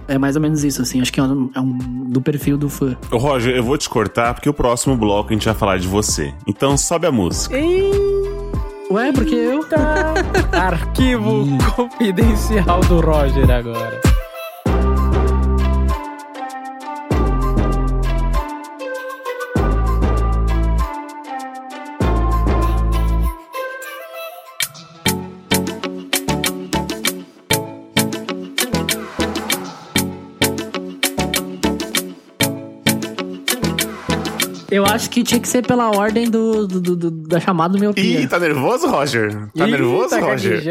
é mais ou menos isso, assim. Acho que é um, é um do perfil do fã. Ô, Roger, eu vou te cortar porque o próximo bloco a gente vai falar de você. Então sobe a música. Ué, porque eu. Arquivo confidencial do Roger agora. Eu acho que tinha que ser pela ordem do, do- do- do- da chamada do meu Ih, pia. tá nervoso, Roger? Tá Ih, nervoso, tá Roger?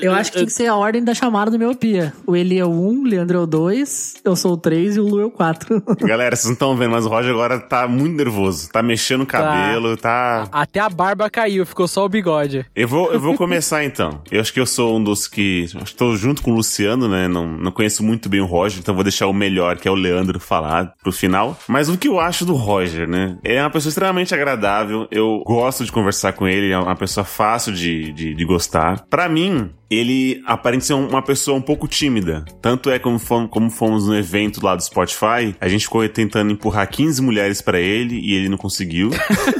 Eu acho que tinha que ser a ordem da chamada do meu pia. O Eli é o 1, o Leandro é o 2, eu sou o 3 e o Lu é o 4. Galera, vocês não estão vendo, mas o Roger agora tá muito nervoso. Tá mexendo o cabelo, tá... Até a barba caiu, ficou só o bigode. Eu vou, eu vou começar então. Eu acho que eu sou um dos que. Estou junto com o Luciano, né? Não, não conheço muito bem o Roger, então vou deixar o melhor, que é o Leandro, falar pro final. Mas o que eu acho do Roger, né? É uma pessoa extremamente agradável. Eu gosto de conversar com ele, é uma pessoa fácil de, de, de gostar. Pra mim, ele aparenta ser uma pessoa um pouco tímida. Tanto é como fomos, como fomos no evento lá do Spotify, a gente ficou tentando empurrar 15 mulheres pra ele e ele não conseguiu.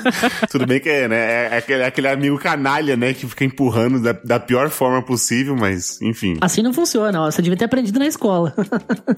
Tudo bem que é, né? É aquele, aquele amigo canalha, né? Que fica empurrando da, da pior forma possível, mas enfim. Assim não funciona, ó. Você devia ter aprendido na escola.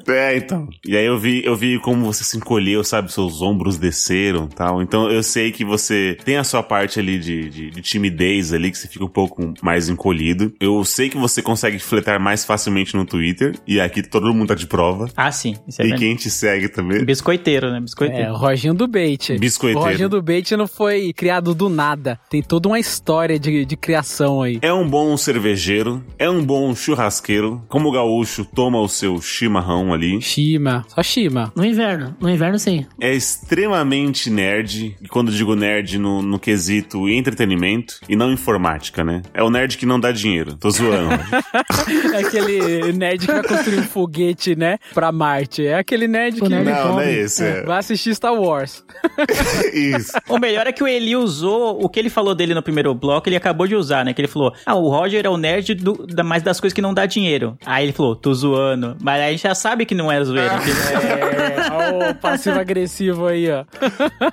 É, então. E aí eu vi, eu vi como você se encolheu, sabe? Seus ombros desceram tal. Então eu sei que você tem a sua parte ali de, de, de timidez ali, que você fica um pouco mais encolhido. Eu sei que você consegue fletar mais facilmente no Twitter. E aqui todo mundo tá de prova. Ah, sim. Isso é E verdade. quem te segue também. Biscoiteiro, né? Biscoiteiro. É, o Roginho do Bait. Biscoiteiro. O Roginho do Bait não foi criado do nada. Tem toda uma história de, de criação aí. É um bom cervejeiro, é um bom churrasqueiro. Como o gaúcho toma o seu chimarrão ali. Shima. Só Shima. No inverno. No inverno, sim. É extremamente nerd. E quando eu digo nerd no, no quesito entretenimento e não informática, né? É o nerd que não dá dinheiro. Tô zoando. É aquele nerd que vai construir um foguete, né? Pra Marte. É aquele nerd que nerd não, não é esse. É. vai assistir Star Wars. Isso. O melhor é que o Eli usou o que ele falou dele no primeiro bloco, ele acabou de usar, né? Que ele falou: Ah, o Roger é o nerd do, da, mais das coisas que não dá dinheiro. Aí ele falou, tô zoando. Mas aí a gente já sabe que não é zoeira. que- É, ó o passivo-agressivo aí, ó.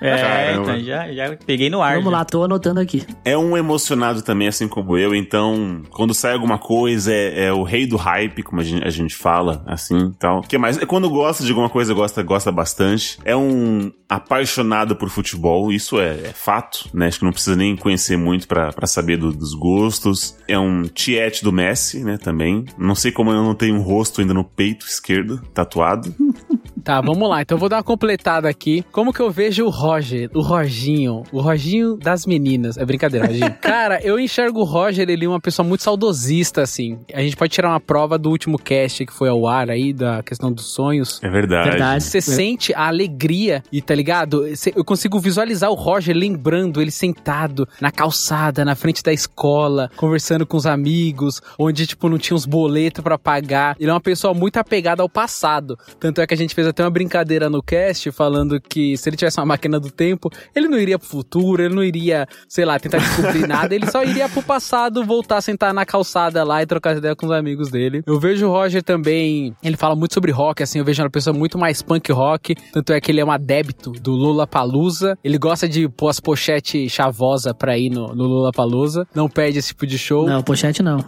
É, Caramba. então já, já peguei no ar. Vamos já. lá, tô anotando aqui. É um emocionado também, assim como eu. Então, quando sai alguma coisa, é, é o rei do hype, como a gente, a gente fala, assim tal. O que mais? É quando gosta de alguma coisa, gosta, gosta bastante. É um apaixonado por futebol, isso é, é fato, né? Acho que não precisa nem conhecer muito pra saber do- dos gostos. É um tiete do Messi, né? Também. Não sei como eu não tenho um rosto ainda no peito esquerdo, tatuado. Tá, vamos lá. Então eu vou dar uma completada aqui. Como que eu vejo o Roger, o Roginho, o Roginho das meninas. É brincadeira, Roginho. Cara, eu enxergo o Roger, ele é uma pessoa muito saudosista, assim. A gente pode tirar uma prova do último cast que foi ao ar aí, da questão dos sonhos. É verdade. Verdade. Você sente a alegria e tá ligado? Eu consigo visualizar o Roger lembrando ele sentado na calçada, na frente da escola, conversando com os amigos, onde, tipo, não tinha uns boletos pra pagar. Ele é uma pessoa muito apegada ao passado. Tanto é que a gente fez até uma brincadeira no cast falando que se ele tivesse uma máquina do tempo, ele não iria pro futuro, ele não iria, sei lá, tentar descobrir nada, ele só iria pro passado, voltar a sentar na calçada lá e trocar ideia com os amigos dele. Eu vejo o Roger também, ele fala muito sobre rock, assim, eu vejo uma pessoa muito mais punk rock, tanto é que ele é um adepto do Lollapalooza, ele gosta de pôr as pochetes chavosa pra ir no, no Lollapalooza, não perde esse tipo de show. Não, pochete não.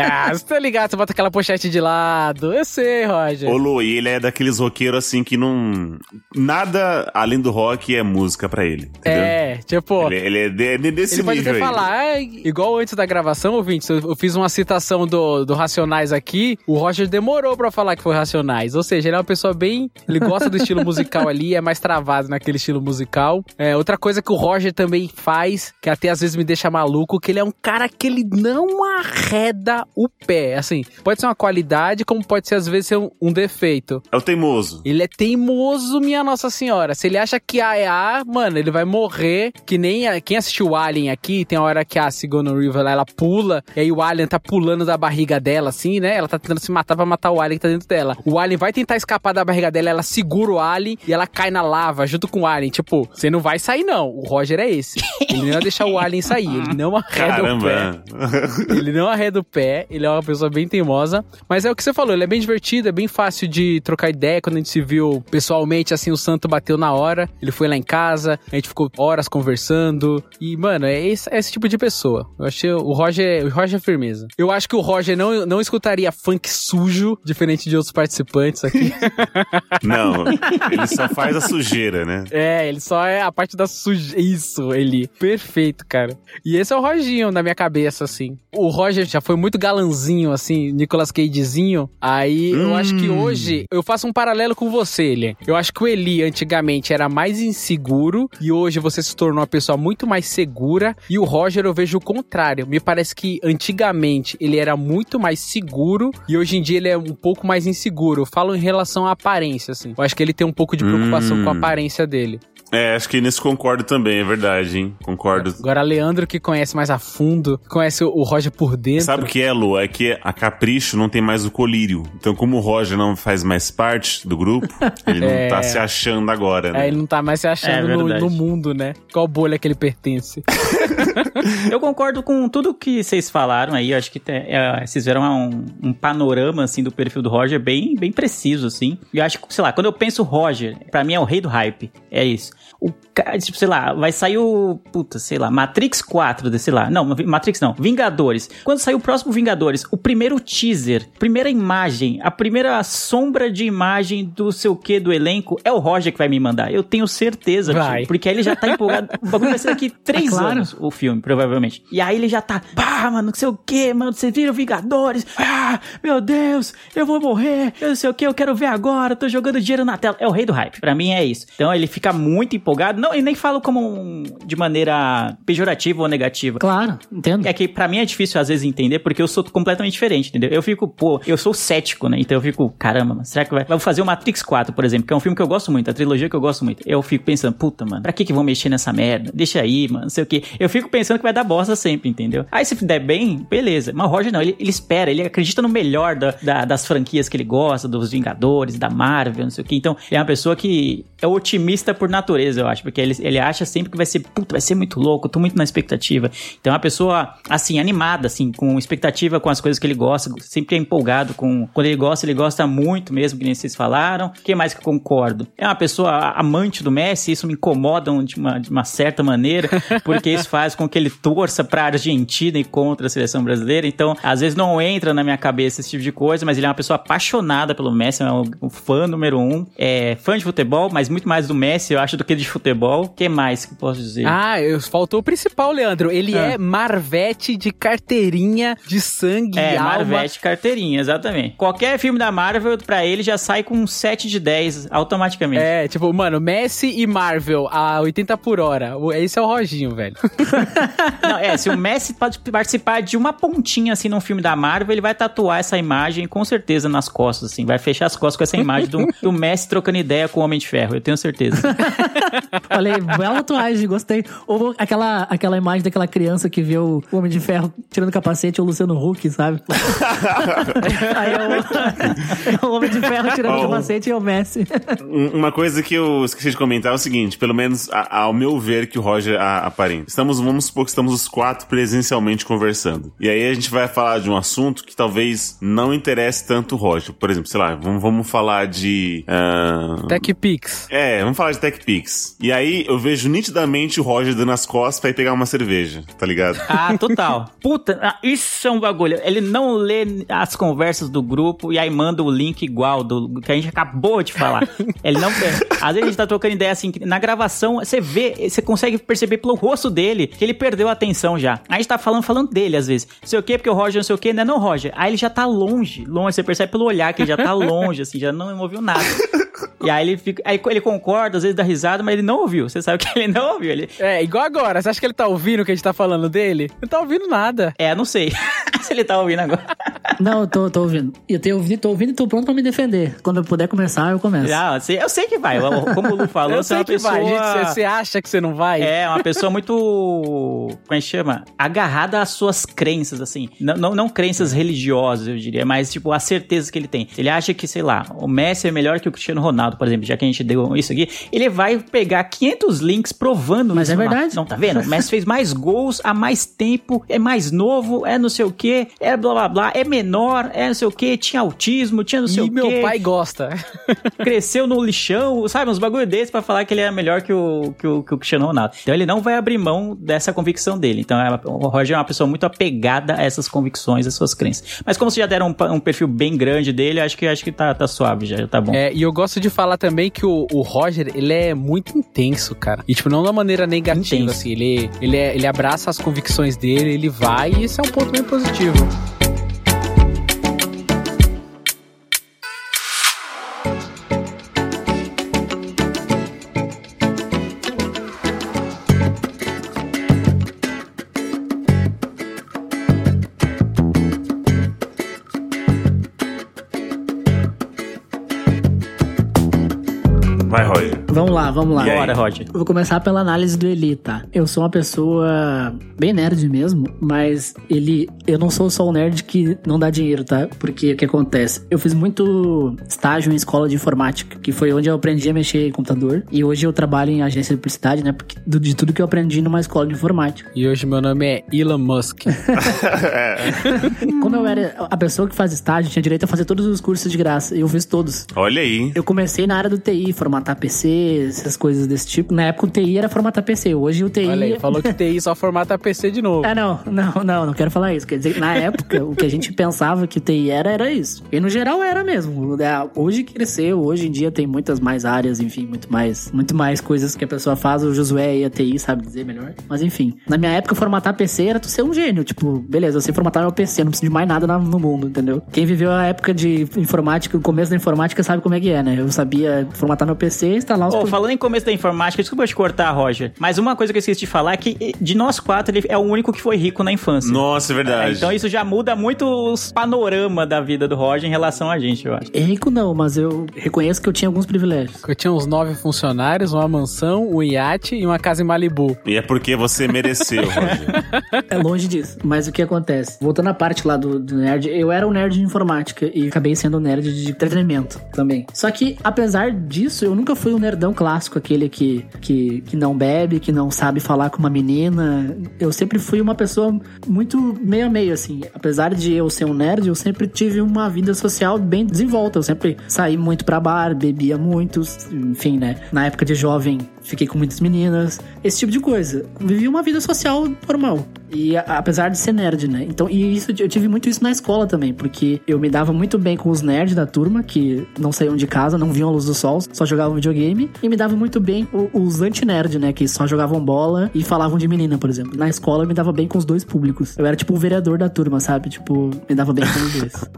Ah, você tá ligado, você bota aquela pochete de lado, eu sei, Roger. Ô Lu, ele é daqueles roqueiros assim que não. Nada além do rock é música pra ele. Entendeu? É, tipo... Ele, ele é de- desse Ele pode nível até aí. falar, "Ah, igual antes da gravação, ouvintes, eu, eu fiz uma citação do, do Racionais aqui, o Roger demorou pra falar que foi Racionais, ou seja, ele é uma pessoa bem, ele gosta do estilo musical ali, é mais travado naquele estilo musical. É, outra coisa que o Roger também faz, que até às vezes me deixa maluco, que ele é um cara que ele não arreda o pé, assim, pode ser uma qualidade, como pode ser às vezes ser um, um defeito. É o teimoso. Ele é teimoso, minha Nossa Senhora. Se ele acha que A é A, mano, ele vai morrer. Que nem a- quem assistiu o Alien aqui, tem a hora que a Sigourney lá, ela pula, e aí o Alien tá pulando da barriga dela, assim, né? Ela tá tentando se matar pra matar o Alien que tá dentro dela. O Alien vai tentar escapar da barriga dela, ela segura o Alien e ela cai na lava junto com o Alien. Tipo, você não vai sair, não. O Roger é esse. Ele não vai deixar o Alien sair. Ele não arreda o pé. Caramba. Ele não arreda o pé, ele é uma pessoa bem teimosa. Mas é o que você falou, ele é bem divertido, é bem fácil de trocar ideia. Quando a gente se viu pessoalmente, assim, o santo bateu na hora. Ele foi lá em casa, a gente ficou horas conversando. E, mano, é esse, é esse tipo de pessoa. Eu achei o Roger, o Roger é firmeza. Eu acho que o Roger não, não escutaria funk sujo, diferente de outros participantes aqui. Não, ele só faz a sujeira, né? É, ele só é a parte da sujeira. Isso, ele. Perfeito, cara. E esse é o Roginho na minha cabeça, assim. O Roger já foi muito galanzinho, assim, Nicolas Cagezinho. Aí eu Hum. acho que hoje eu faço um paralelo paralelo com você, Elian. Eu acho que o Eli antigamente era mais inseguro e hoje você se tornou uma pessoa muito mais segura. E o Roger eu vejo o contrário. Me parece que antigamente ele era muito mais seguro e hoje em dia ele é um pouco mais inseguro. Eu falo em relação à aparência, assim. Eu acho que ele tem um pouco de preocupação Hum. com a aparência dele. É, acho que nesse concordo também, é verdade, hein? Concordo. Agora, Leandro, que conhece mais a fundo, conhece o- Roger por dentro. Sabe o que é, Lu? É que a Capricho não tem mais o colírio. Então, como o Roger não faz mais parte do grupo, ele não É. tá se achando agora, né? É, ele não tá mais se É achando no, verdade. no mundo, né? Qual bolha que ele pertence. Eu concordo com tudo que vocês falaram aí. Eu acho que é, vocês viram um, um panorama assim do perfil do Roger bem, bem preciso assim. E eu acho que, sei lá, quando eu penso Roger, pra mim é o rei do hype. É isso. O cara, tipo, sei lá, vai sair o puta, sei lá, Matrix 4, de- sei lá. Não, Matrix não, Vingadores. Quando sair o próximo Vingadores, o primeiro teaser, primeira imagem, a primeira sombra de imagem do seu que do elenco é o Roger que vai me mandar. Eu tenho certeza, tio, Vai. porque aí ele já tá empolgado. O bagulho vai ser daqui três claro. anos o filme, provavelmente. E aí ele já tá, pá, mano, não sei o que, mano, vocês viram Vingadores? Ah, meu Deus, eu vou morrer, eu não sei o que, eu quero ver agora, tô jogando dinheiro na tela. É o rei do hype, pra mim é isso. Então ele fica muito empolgado, não, e nem falo como um- de maneira pejorativa ou negativa. Claro, entendo. É que pra mim é difícil às vezes entender, porque eu sou completamente diferente, entendeu? Eu fico, pô, eu sou cético, né? Então eu fico, caramba, será que vai. Vai fazer o Matrix 4, por exemplo, que é um filme que eu gosto muito, a trilogia que eu gosto muito. Eu fico pensando, puta, mano, pra que que vão mexer nessa merda? Deixa aí, mano, não sei o quê. Eu fico pensando que vai dar bosta sempre, entendeu? Aí se der bem, beleza. Mas o Roger não, ele, ele espera, ele acredita no melhor da- da- das franquias que ele gosta, dos Vingadores, da Marvel, não sei o quê. Então, ele é uma pessoa que é otimista por natureza, eu acho, porque ele, ele acha sempre que vai ser, puta, vai ser muito louco, tô muito na expectativa. Então é uma pessoa, assim, animada, assim, com expectativa com as coisas que ele gosta, sempre é empolgado com. Quando ele gosta, ele gosta muito mesmo, que nem vocês falaram. O que mais que eu concordo? É uma pessoa amante do Messi, isso me incomoda de uma, de uma certa maneira, porque isso faz com que ele torça pra Argentina e contra a seleção brasileira. Então, às vezes não entra na minha cabeça esse tipo de coisa, mas ele é uma pessoa apaixonada pelo Messi, é um, um fã número um. É fã de futebol, mas muito mais do Messi, eu acho, do que de futebol. O que mais que eu posso dizer? Ah, eu- faltou o principal, Leandro. Ele Ah. é Marvete de carteirinha de sangue e É, alma. Marvete carteirinha, exatamente. Qualquer filme da Marvel, pra ele, já sai com um 7 de 10 automaticamente. É, tipo, mano, Messi e Marvel a 80 por hora. Esse é o Roginho, velho. Não, é, se o Messi pode participar de uma pontinha assim num filme da Marvel, ele vai tatuar essa imagem com certeza nas costas, assim. Vai fechar as costas com essa imagem do, do Messi trocando ideia com o Homem de Ferro, eu tenho certeza. Falei, bela tatuagem, gostei. Ou aquela, aquela imagem daquela criança que vê o Homem de Ferro tirando o capacete, o Luciano Huck, sabe? Aí é o, é o Homem de Ferro tirando o Oh. capacete e é o Messi. Um- Uma coisa que eu esqueci de comentar é o seguinte, pelo menos a- ao meu ver que o Roger a- aparenta. Estamos, vamos supor que estamos os quatro presencialmente conversando. E aí a gente vai falar de um assunto que talvez não interesse tanto o Roger. Por exemplo, sei lá, vamos, vamos falar de... ah, Tech Pix. É, vamos falar de TechPix. E aí eu vejo nitidamente o Roger dando as costas pra ir pegar uma cerveja, tá ligado? Ah, total. Puta, ah, isso é um bagulho. Ele não lê as conversas do grupo e aí manda o link igual do que a gente acabou de falar. Ele não. Às vezes a gente tá trocando ideia assim, que na gravação você vê, você consegue perceber pelo rosto dele que ele perdeu a atenção já. A gente tá falando, falando dele às vezes. Não sei o quê, porque o Roger não sei o quê, né? Não, Roger. Aí ele já tá longe, longe. Você percebe pelo olhar que ele já tá longe, assim, já não ouviu nada. E aí ele fica. Aí ele concorda, às vezes dá risada, mas ele não ouviu. Você sabe que ele não ouviu. Ele, É, igual agora. Você acha que ele tá ouvindo o que a gente tá falando dele? Não tá ouvindo nada. é, não sei se ele tá ouvindo agora. Não, eu tô, tô ouvindo. Eu tenho ouvido, tô ouvindo e tô pronto pra me defender. Quando eu puder começar, eu começo. Ah, eu sei- eu sei que vai. Como o Lu falou, Eu você é sei uma que pessoa. vai. gente. Você acha que você não vai? É, uma pessoa muito. Como é que chama? Agarrada às suas crenças, assim. Não, não, não crenças religiosas, eu diria, mas, tipo, a certeza que ele tem. Ele acha que, sei lá, o Messi é melhor que o Cristiano Ronaldo, por exemplo, já que a gente deu isso aqui. Ele vai pegar 500 links provando Mas isso. é verdade. Não, tá vendo? O Messi fez mais gols há mais tempo, é mais novo, é não sei o quê, é blá blá blá, é menor, é não sei o quê, tinha autismo, tinha não sei E o meu quê pai gosta. cresceu no lixão, sabe? Uns bagulho desse pra falar que ele é melhor que o, que, o, que o Cristiano Ronaldo. Então ele não vai abrir mão dessa convicção dele. Então o Roger é uma pessoa muito apegada a essas convicções, a suas crenças. Mas como vocês já deram um, um perfil bem grande dele, acho que, acho que tá, tá suave já, tá bom. É, e eu gosto de falar também que o, o Roger, ele é muito intenso, cara. E, tipo, não de uma maneira negativa, Intenso. assim. Ele, ele, é- ele abraça as convicções dele, ele vai, e esse é um ponto bem positivo. Vamos lá, vamos lá. E? Bora, Roger. Vou começar pela análise do Eli, tá? Eu sou uma pessoa bem nerd mesmo, mas ele. Eu não sou só o nerd que não dá dinheiro, tá? Porque o que acontece? Eu fiz muito estágio em escola de informática, que foi onde eu aprendi a mexer em computador. E hoje eu trabalho em agência de publicidade, né? Porque do- de tudo que eu aprendi numa escola de informática. E hoje meu nome é Elon Musk. Como eu era a pessoa que faz estágio, tinha direito a fazer todos os cursos de graça. E eu fiz todos. Olha aí. Eu comecei na área do TI, formatar PC, essas coisas desse tipo. Na época o TI era formatar PC. Hoje o TI. Olha aí, falou que TI só formata PC de novo. Ah, não, não, não, não quero falar isso. Quer dizer, na época, o que a gente pensava que TI era, era isso. E no geral era mesmo. É, Hoje cresceu, hoje em dia tem muitas mais áreas, enfim, muito mais, muito mais coisas que a pessoa faz. O Josué e a TI sabe dizer melhor. Mas enfim, na minha época, formatar PC era tu ser um gênio. Tipo, beleza, eu sei formatar meu PC, não preciso de mais nada na- no mundo, entendeu? Quem viveu a época de informática, o começo da informática, sabe como é que é, né? Eu sabia formatar meu PC, instalar os Ô, falando em começo da informática, desculpa eu te cortar, Roger. Mas uma coisa que eu esqueci de falar é que de nós quatro, ele é o único que foi rico na infância. Nossa, é É, verdade. então isso já muda muito os panorama da vida do Roger em relação a gente, eu acho. Rico não, mas eu reconheço que eu tinha alguns privilégios. Eu tinha uns nove funcionários, uma mansão, um iate e uma casa em Malibu. E é porque você mereceu, Roger. É longe disso. Mas o que acontece? Voltando à parte lá do, do nerd, eu era um nerd de informática e acabei sendo um nerd de entretenimento também. Só que, apesar disso, eu nunca fui um nerdão clássico, aquele que, que, que não bebe, que não sabe falar com uma menina. Eu sempre fui uma pessoa muito meio a meio, assim. Apesar de eu ser um nerd, eu sempre tive uma vida social bem desenvolta. Eu sempre saí muito pra bar, bebia muito, enfim, né? Na época de jovem, fiquei com muitas meninas, esse tipo de coisa. Vivi uma vida social normal. E apesar de ser nerd, né? Então, e isso eu tive muito isso na escola também, porque eu me dava muito bem com os nerds da turma, que não saíam de casa, não viam a luz do sol, só jogavam videogame, e me dava muito bem os anti-nerd, né? Que só jogavam bola e falavam de menina, por exemplo. Na escola eu me dava bem com os dois públicos. Eu era tipo o vereador da turma, sabe? Tipo, me dava bem com os dois.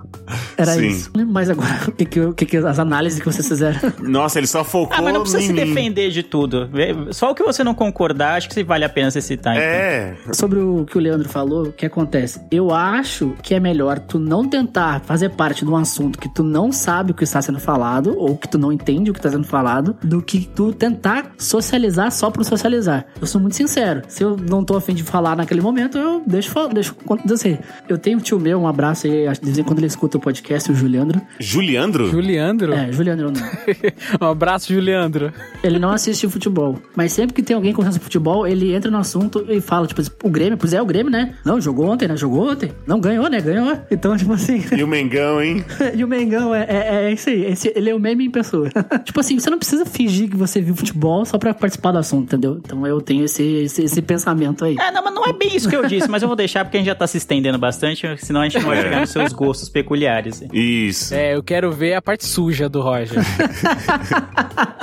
Era Sim. isso. Mas agora, o que que, que que as análises que vocês fizeram? Nossa, ele só focou Ah, mas não precisa se mim. defender de tudo. Só o que você não concordar, acho que vale a pena você citar. então. É, Sobre o que o Leandro falou, o que acontece? Eu acho que é melhor tu não tentar fazer parte de um assunto que tu não sabe o que está sendo falado, ou que tu não entende o que está sendo falado, do que tu tentar socializar só por socializar. Eu sou muito sincero. Se eu não tô afim de falar naquele momento, eu deixo falar, deixo acontecer. Eu tenho um tio meu, um abraço aí, acho que de vez em quando ele escuta o podcast, o Juliandro. Juliandro? Juliandro? É, Juliandro não. um abraço, Juliandro. Ele não assiste futebol. Mas sempre que tem alguém conversando sobre futebol, ele entra no assunto e fala, tipo, o Grêmio, pois é, o Grêmio, né? Não, jogou ontem, né? Jogou ontem. Não, ganhou, né? Ganhou. Então, tipo assim. E o Mengão, hein? e o Mengão é, é, é isso aí. Esse- ele é o meme em pessoa. tipo assim, você não precisa fingir que você viu futebol só pra participar do assunto, entendeu? Então eu tenho esse, esse, esse pensamento aí. É, não, mas não é bem isso que eu disse, mas eu vou deixar porque a gente já tá se estendendo bastante, senão a gente não vai chegar nos seus gostos peculiares. Isso. É, eu quero ver a parte suja do Roger.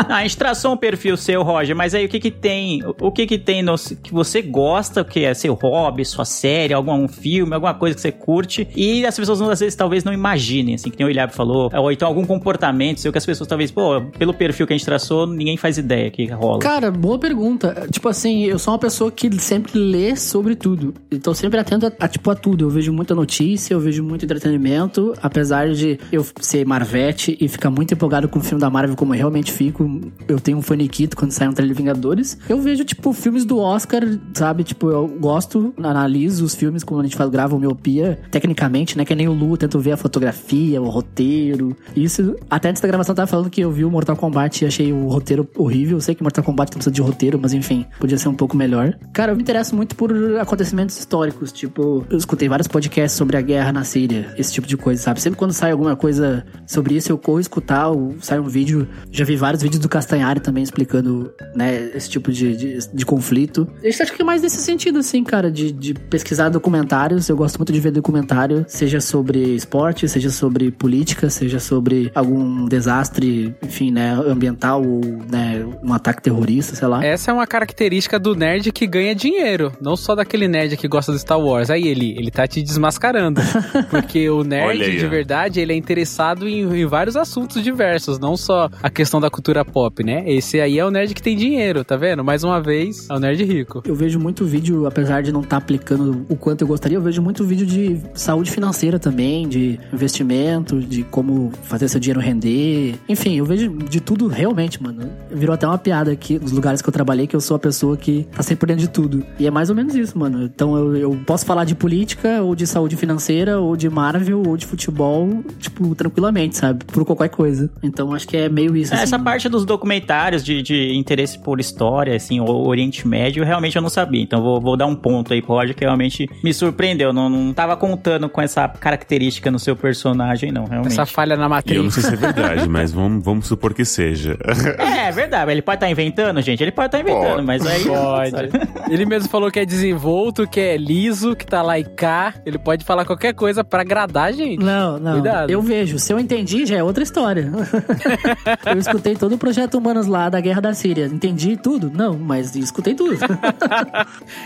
Ah, a gente traçou um perfil seu, Roger, mas aí o que que tem? O que que tem no, que você gosta, o que é seu hobby, sua série, algum filme, alguma coisa que você curte e as pessoas às vezes talvez não imaginem, assim, que nem o Ilhab falou, ou então algum comportamento seu que as pessoas talvez, pô, pelo perfil que a gente traçou, ninguém faz ideia que rola. Cara, boa pergunta. Tipo assim, eu sou uma pessoa que sempre lê sobre tudo. Então sempre atento a, a, tipo a tudo. Eu vejo muita notícia, eu vejo muito entretenimento, apesar de eu ser Marvete e ficar muito empolgado com o filme da Marvel como eu realmente fico. Eu tenho um faniquito quando sai um trailer Vingadores. Eu vejo tipo filmes do Oscar, sabe? Tipo, eu gosto, analiso os filmes como a gente faz, grava miopia, tecnicamente, né? Que nem o Lu, tento ver a fotografia, o roteiro. Isso, até antes da gravação eu tava falando que eu vi o Mortal Kombat e achei o roteiro horrível. Eu sei que Mortal Kombat não precisa de roteiro, mas enfim, podia ser um pouco melhor. Cara, eu me interesso muito por acontecimentos históricos. Tipo, eu escutei vários podcasts sobre a guerra na Síria, esse tipo de coisa, sabe? Sempre quando sai alguma coisa sobre isso, eu corro escutar, ou sai um vídeo. Já vi vários vídeos do Castanhari também explicando, né, esse tipo de, de, de conflito. Eu acho que é mais nesse sentido, assim, cara, de, de pesquisar documentários. Eu gosto muito de ver documentário, seja sobre esporte, seja sobre política, seja sobre algum desastre, enfim, né, ambiental ou, né, um ataque terrorista, sei lá. Essa é uma característica do nerd que ganha dinheiro, não só daquele nerd que gosta do Star Wars. Aí ele, ele tá te desmascarando. Porque o nerd, aí, de verdade, ele é interessado em, em vários assuntos diversos, não só a questão da cultura pop, né? Esse aí é o nerd que tem dinheiro, tá vendo? Mais uma vez, é o nerd rico. Eu vejo muito vídeo, apesar de não tá aplicando o quanto eu gostaria. Eu vejo muito vídeo de saúde financeira também, de investimento, de como fazer seu dinheiro render. Enfim, eu vejo de tudo realmente, mano. Virou até uma piada aqui nos lugares que eu trabalhei que eu sou a pessoa que tá sempre por dentro de tudo. E é mais ou menos isso, mano. Então eu, eu posso falar de política, ou de saúde financeira, ou de Marvel, ou de futebol, tipo, tranquilamente, sabe? Por qualquer coisa. Então acho que é meio isso. Essa assim. parte dos documentários de, de interesse por história, assim, o Oriente Médio, realmente eu não sabia. Então vou, vou dar um ponto aí Roger, que realmente me surpreendeu. Não, não tava contando com essa característica no seu personagem, não, realmente. Essa falha na E eu não matriz. sei se é verdade, mas vamos, vamos supor que seja. É, é verdade. Ele pode estar inventando, gente. Ele pode estar inventando, Pode. mas aí. Pode. Ele mesmo falou que é desenvolto, que é liso, que tá lá e cá. Ele pode falar qualquer coisa pra agradar a gente. Não, não. Cuidado. Eu vejo. Se eu entendi, já é outra história. eu escutei todo o projeto Humanos lá da Guerra da Síria. Entendi tudo? Não, mas escutei tudo.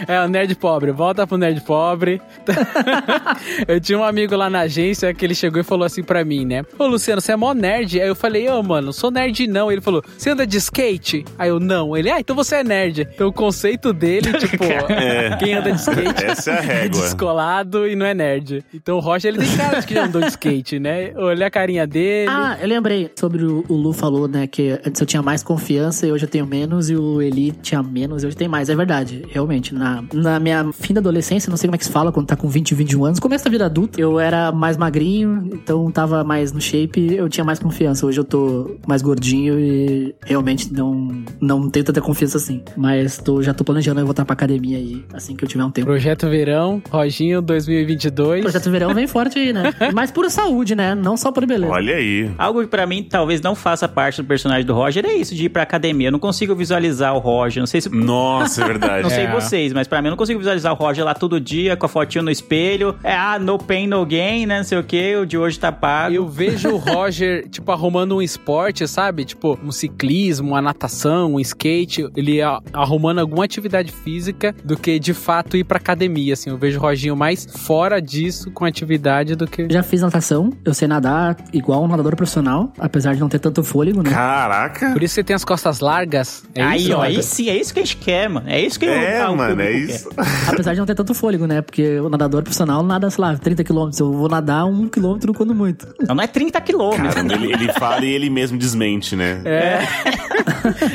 É, o nerd pobre. Volta pro nerd pobre. eu tinha um amigo lá na agência que ele chegou e falou assim pra mim, né? Ô, Luciano, você é mó nerd? Aí eu falei, ô, mano, não sou nerd não. Ele falou, você anda de skate? Aí eu, não. Ele, ah, então você é nerd. Então o conceito dele, tipo, É. quem anda de skate Essa é a é régua. descolado e não é nerd. Então o Roger, ele tem cara de que já andou de skate, né? Olha a carinha dele. ah, eu lembrei sobre o, o Lu falou, né? Que antes eu tinha mais confiança e hoje eu tenho menos. E o Eli tinha menos e hoje tem mais. É verdade, realmente. Na, na minha fim da adolescência, não sei como é que se fala quando tá com 20, 21 anos. Começo da vida adulta, eu era mais magrinho, então tava mais no shape. Eu tinha mais confiança. Hoje eu tô mais gordinho e realmente não, não tenho tanta confiança assim. Mas tô, já tô planejando eu voltar pra academia aí, assim que eu tiver um tempo. Projeto Verão, Roginho 2022. Projeto Verão vem forte aí, né? Mas por saúde, né? Não só por beleza. Olha aí. Algo que pra mim talvez não faça parte do personagem do Roger é isso, de ir pra academia. Eu não consigo visualizar o Roger. Não sei se. Nossa, é verdade. Não sei É. vocês, mas pra mim eu não consigo visualizar o Roger lá todo dia com a fotinho no espelho. É, ah, no pain, no gain, né? Não sei o que, o de hoje tá pago. Eu vejo o Roger, tipo, arrumando um esporte, sabe? Tipo, um ciclismo, uma natação, um skate. Ele arrumando alguma atividade física do que, de fato, ir pra academia, assim. Eu vejo o Roginho mais fora disso com atividade do que... Já fiz natação, eu sei nadar igual um nadador profissional, apesar de não ter tanto fôlego, né? Caraca. Por isso você tem as costas largas. É aí, isso? ó, aí sim, é isso que a gente quer, mano. É isso que É, o, o mano, é isso. Apesar de não ter tanto fôlego, né? Porque o nadador profissional nada, sei lá, 30 km. Eu vou nadar um quilômetro quando muito. Não, não é 30 quilômetros. Caramba, ele, ele fala e ele mesmo desmente, né? É.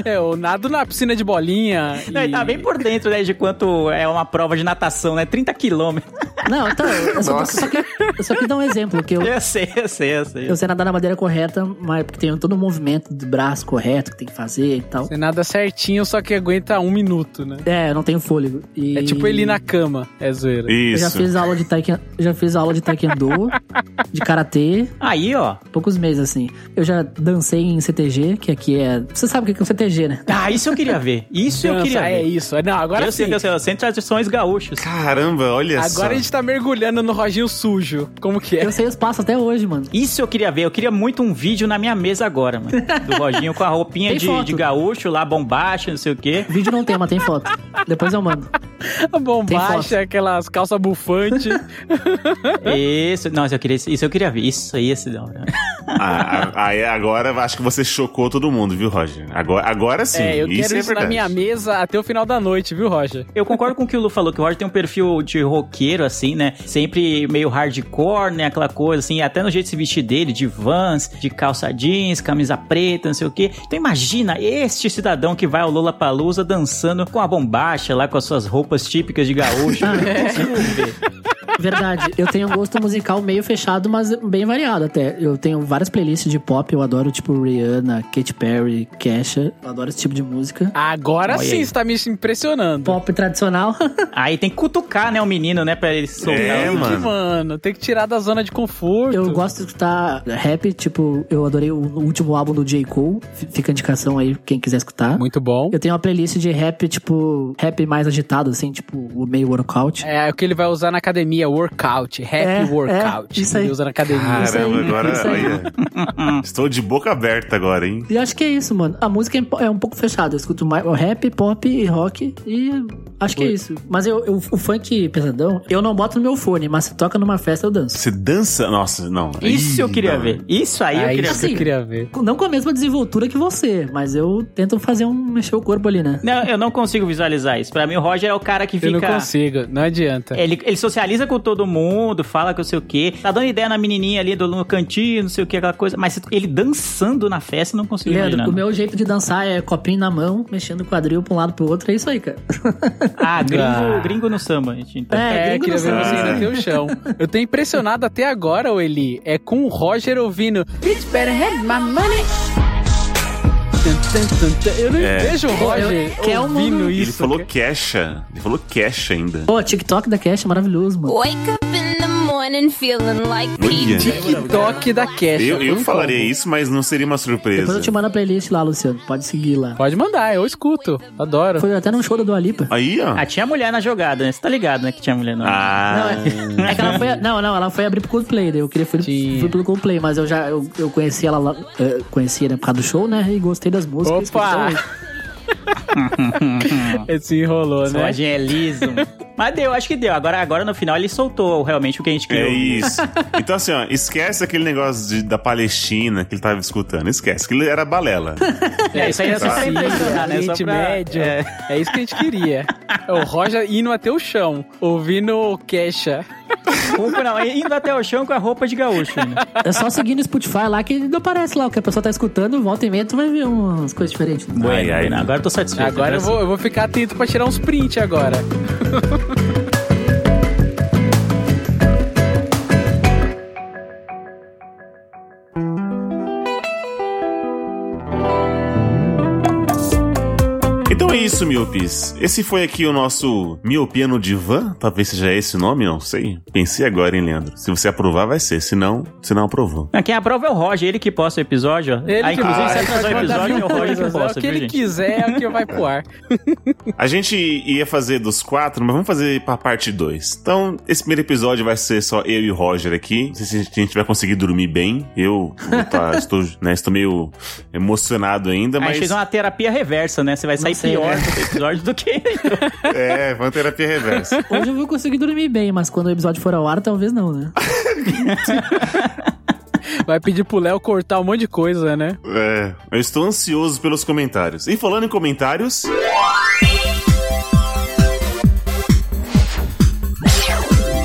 é, eu nado na piscina de bolinha. Não, ele e- tá bem por dentro, né, de quanto é uma prova de natação, né? 30 quilômetros. Não, então, eu só, Nossa. só, que, eu só quis dar um exemplo, que eu, Eu sei, eu sei, eu sei. eu sei nadar na madeira correta, mas porque tem todo o movimento do braço correto que tem que fazer e tal. Você nada certinho, só que aguenta um minuto, né? É, eu não tenho fôlego. E... É tipo ele na cama, é zoeira. Eu já Isso. fiz aula de taekwondo, já fiz aula de taekwondo, de karatê, Aí, ó. poucos meses assim. Eu já dancei em CTG, que aqui é, você sabe o que é o CTG, né? Ah, isso eu queria ver. Isso eu Dança, queria é ver. isso. Não, agora eu sim. sei que eu sei, eu tradições gaúchos. Caramba, olha só. Agora a gente tá mergulhando no Roginho sujo. Como que é? Eu sei os passos até hoje, mano. Isso eu queria ver. Eu queria muito um vídeo na minha mesa agora, mano. Do Roginho com a roupinha de, de gaúcho lá, bombacha, não sei o quê. Vídeo não tem, mas tem foto. Depois eu mando. Bombacha, aquelas calças bufantes. Isso, não, isso eu queria, isso eu queria ver. Isso aí, esse da hora. Ah, ah, Aí agora acho que você chocou todo mundo, viu, Roger? Agora, agora sim. é, eu isso quero é isso na verdade. minha mesa até o final da noite, viu, Roger? Eu concordo com o que o Lu falou, que o Roger tem um perfil de roqueiro, assim, né? Sempre meio hardcore, né? Aquela coisa, assim, até no jeito de se vestir dele, de vans, de calça jeans, camisa preta, não sei o quê. Então imagina este cidadão que vai ao Lola Palusa dançando com a bombacha lá, com as suas roupas típicas de gaúcho. Ver. Verdade. Eu tenho um gosto musical meio fechado, mas bem variado até. Eu tenho várias playlists de pop, eu adoro tipo Rihanna, Katy Perry, Kesha. Eu adoro esse tipo de música. Agora Olha sim, aí. você tá me impressionando. Pop tradicional. Aí tem que cutucar, né, o menino, né, pra ele soltar. É, mano. Mano, tem que tirar da zona de conforto. Eu gosto de escutar rap, tipo, eu adorei o último álbum do J. Cole. Fica a indicação aí, quem quiser escutar. Muito bom. Eu tenho uma playlist de rap, tipo, rap mais agitado, assim, tipo, o meio workout. É o que ele vai usar na academia, workout, happy É, workout. é, isso aí. Usa na academia. Aí, Caramba, agora, isso aí. olha. Estou de boca aberta agora, hein? E acho que é isso, mano. A música é um é um pouco fechada. Eu escuto mais rap, pop e rock e Acho que é isso. Mas eu, eu- o funk pesadão, eu não boto no meu fone, mas se toca numa festa, eu danço. Você dança? Nossa, não. Isso Ih, eu queria não. ver. Isso aí eu queria isso ver. que eu queria ver. Não com a mesma desenvoltura que você, mas eu tento fazer um mexer o corpo ali, né? Não, eu não consigo visualizar isso. Pra mim, o Roger é o cara que Eu não fica. consigo, não adianta. Ele, ele socializa com todo mundo, fala que eu sei o quê, tá dando ideia na menininha ali do, no cantinho, não sei o que, aquela coisa. Mas ele dançando na festa, eu não consigo Leandro, imaginar. o meu jeito de dançar é copinho na mão, mexendo o quadril pra um lado pro outro, é isso aí, cara. Ah, gringo, Ah. gringo no samba, gente. Então. É, É, gringo queria ver sabe. você ainda ter o chão. Eu tô impressionado até agora, ô Eli. É com o Roger ouvindo Bitch better have my money. Eu não É. vejo o Roger que é um ouvindo isso. Ele falou queixa. Ele falou queixa ainda. Pô, TikTok da Cash é maravilhoso, mano. Wake up in the Olha. TikTok da Cash. Eu, eu falaria como. isso, mas não seria uma surpresa. Depois eu te mando a playlist lá, Luciano. Pode seguir lá. Pode mandar, eu escuto. Adoro. Foi até num show da Dua Lipa. Aí, ó. Ah, tinha mulher na jogada, né? Você tá ligado, né? Que tinha mulher na Ah, Não, é, é que ela foi. Não, não, ela foi abrir pro Coldplay. daí Eu queria fui, Sim. fui pelo Coldplay, mas eu já eu, eu conheci ela lá. eh, conheci né, por causa do show, né? E gostei das músicas. Opa! Esse enrolou, né? a é liso. Mas deu, acho que deu. Agora, agora no final ele soltou realmente o que a gente queria. é isso. Então, assim, ó, esquece aquele negócio de- da Palestina que ele tava escutando. Esquece, que ele era balela. É, isso aí é só pra impressionar, né? Só pra... Médio. É. É. isso que a gente queria. É o Roger indo até o chão, ouvindo queixa. Roupa não, indo até o chão com a roupa de gaúcho. Né? É só seguir no Spotify lá que não aparece lá. O que a pessoa tá escutando, volta e meia, tu vai ver umas coisas diferentes. Bueno, Ai, ai. agora eu tô satisfeito. Agora eu vou, eu vou ficar atento pra tirar uns print agora. Então é isso, miopes. Esse foi aqui o nosso Miopia no Divã. Talvez seja esse o nome, não sei. Pensei agora, hein, Leandro? Se você aprovar, vai ser. Se não, se não aprovou. Ah, Quem aprova é o Roger, ele que posta o episódio. ó. Ele ah, que inclusive, vai, se atrasar o episódio, é o Roger que é posta, O que viu, ele gente? quiser é o que vai pro ar. A gente ia fazer dos quatro, mas vamos fazer pra parte dois. Então, esse primeiro episódio vai ser só eu e o Roger aqui. Não sei se a gente vai conseguir dormir bem. Eu tá- estou, né, estou meio emocionado ainda, A gente mas. fez uma terapia reversa, né? Você vai sair pior do episódio do que. É, vamos terapia reversa. Hoje eu vou conseguir dormir bem, mas quando o episódio for ao ar, talvez não, né? Vai pedir pro Léo cortar um monte de coisa, né? É, eu estou ansioso pelos comentários. E falando em comentários.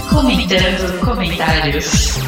Comentando comentários.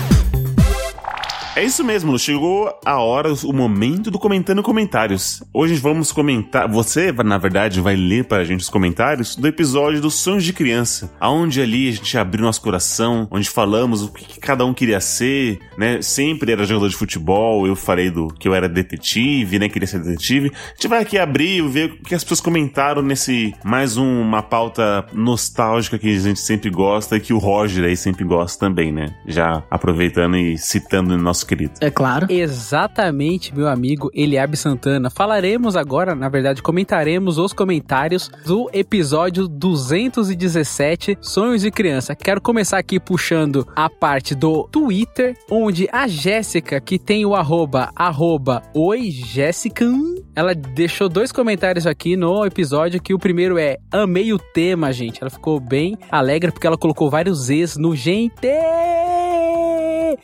É isso mesmo, chegou a hora, o momento do comentando comentários. Hoje vamos comentar, você, na verdade, vai ler para a gente os comentários do episódio dos Sonhos de Criança, aonde ali a gente abriu nosso coração, onde falamos o que cada um queria ser, né? Sempre era jogador de futebol, eu falei do que eu era detetive, né? Queria ser detetive. A gente vai aqui abrir e ver o que as pessoas comentaram nesse mais um- uma pauta nostálgica que a gente sempre gosta e que o Roger aí sempre gosta também, né? Já aproveitando e citando o nosso querido. É claro. Exatamente, meu amigo Eliabe Santana. Falaremos agora, na verdade, comentaremos os comentários do episódio 217, Sonhos de Criança. Quero começar aqui puxando a parte do Twitter, onde a Jéssica, que tem o arroba, arroba, oi Jéssica, ela deixou dois comentários aqui no episódio, que o primeiro é, amei o tema, gente. Ela ficou bem alegre porque ela colocou vários Z's no gente.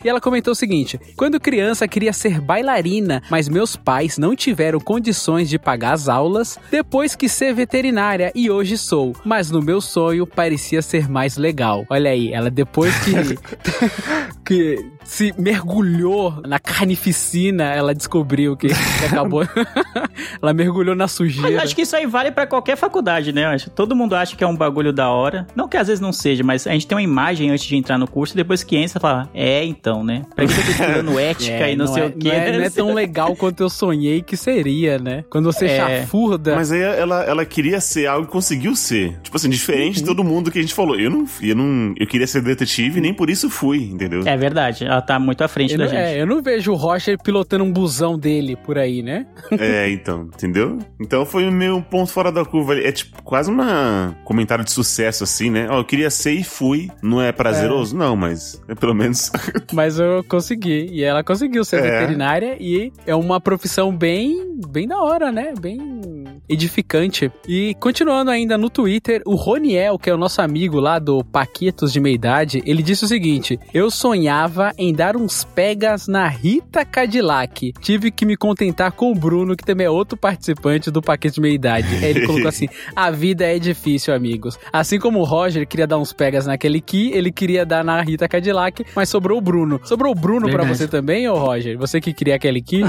E ela comentou o seguinte: Quando criança queria ser bailarina, mas meus pais não tiveram condições de pagar as aulas, depois que ser veterinária e hoje sou, mas no meu sonho parecia ser mais legal. Olha aí, ela depois que que se mergulhou na carnificina, ela descobriu que, que acabou. ela mergulhou na Mas sujeira. acho que isso aí vale pra qualquer faculdade, né? Acho que todo mundo acha que é um bagulho da hora. Não que às vezes não seja, mas a gente tem uma imagem antes de entrar no curso depois que entra, você fala, é, então, né? Pra que eu tô estudando ética É, e não, sei é, o quê. Não é, não é tão legal quanto eu sonhei que seria, né? Quando você É. chafurda. Mas aí ela, ela queria ser algo e conseguiu ser. Tipo assim, diferente de todo mundo que a gente falou. Eu não, eu não. Eu queria ser detetive e nem por isso fui, entendeu? É verdade, ela tá muito à frente Eu da não, gente. é, eu não vejo o Roger pilotando um busão dele por aí, né? É, então, entendeu? Então foi o meu ponto fora da curva. ali. É tipo quase uma comentário de sucesso, assim, né? Ó, eu queria ser e fui. Não é prazeroso? Não, mas é pelo menos. Mas eu consegui. E ela conseguiu ser É. veterinária e é uma profissão bem, bem da hora, né? Bem edificante. E continuando ainda no Twitter, o Roniel, que é o nosso amigo lá do Paquitos de Meia Idade, ele disse o seguinte: Eu sonhava em dar uns pegas na Rita Cadillac. Tive que me contentar com o Bruno, que também é outro participante do Paquete de Meia Idade. Ele colocou assim: A vida é difícil, amigos. Assim como o Roger queria dar uns pegas naquele Ki, ele queria dar na Rita Cadillac, mas sobrou o Bruno. Sobrou o Bruno pra Verdade. você também, ô Roger? Você que queria aquele Ki?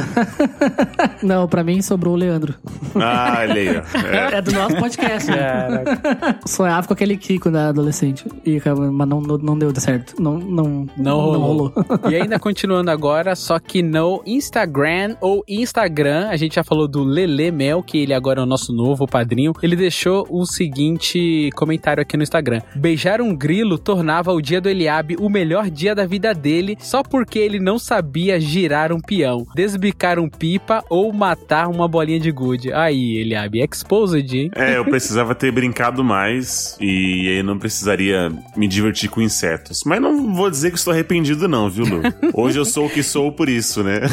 Não, pra mim sobrou o Leandro. Ah, olha aí, ó. É. É do nosso podcast, né? Sonhava com aquele Kiko quando era adolescente. E, acabou- mas não, não, não deu certo. Não, não, Não rolou. e ainda continuando agora, só que no Instagram ou Instagram, a gente já falou do Lele Mel, que ele agora é o nosso novo padrinho. Ele deixou o seguinte comentário aqui no Instagram: Beijar um grilo tornava o dia do Eliabe o melhor dia da vida dele, só porque ele não sabia girar um peão, desbicar um pipa ou matar uma bolinha de gude. Aí, Eliabe, exposed, hein? É, eu precisava ter brincado mais e aí não precisaria me divertir com insetos. Mas não vou dizer que estou arrependido, não, viu, Lu? Hoje eu sou o que sou por isso, né?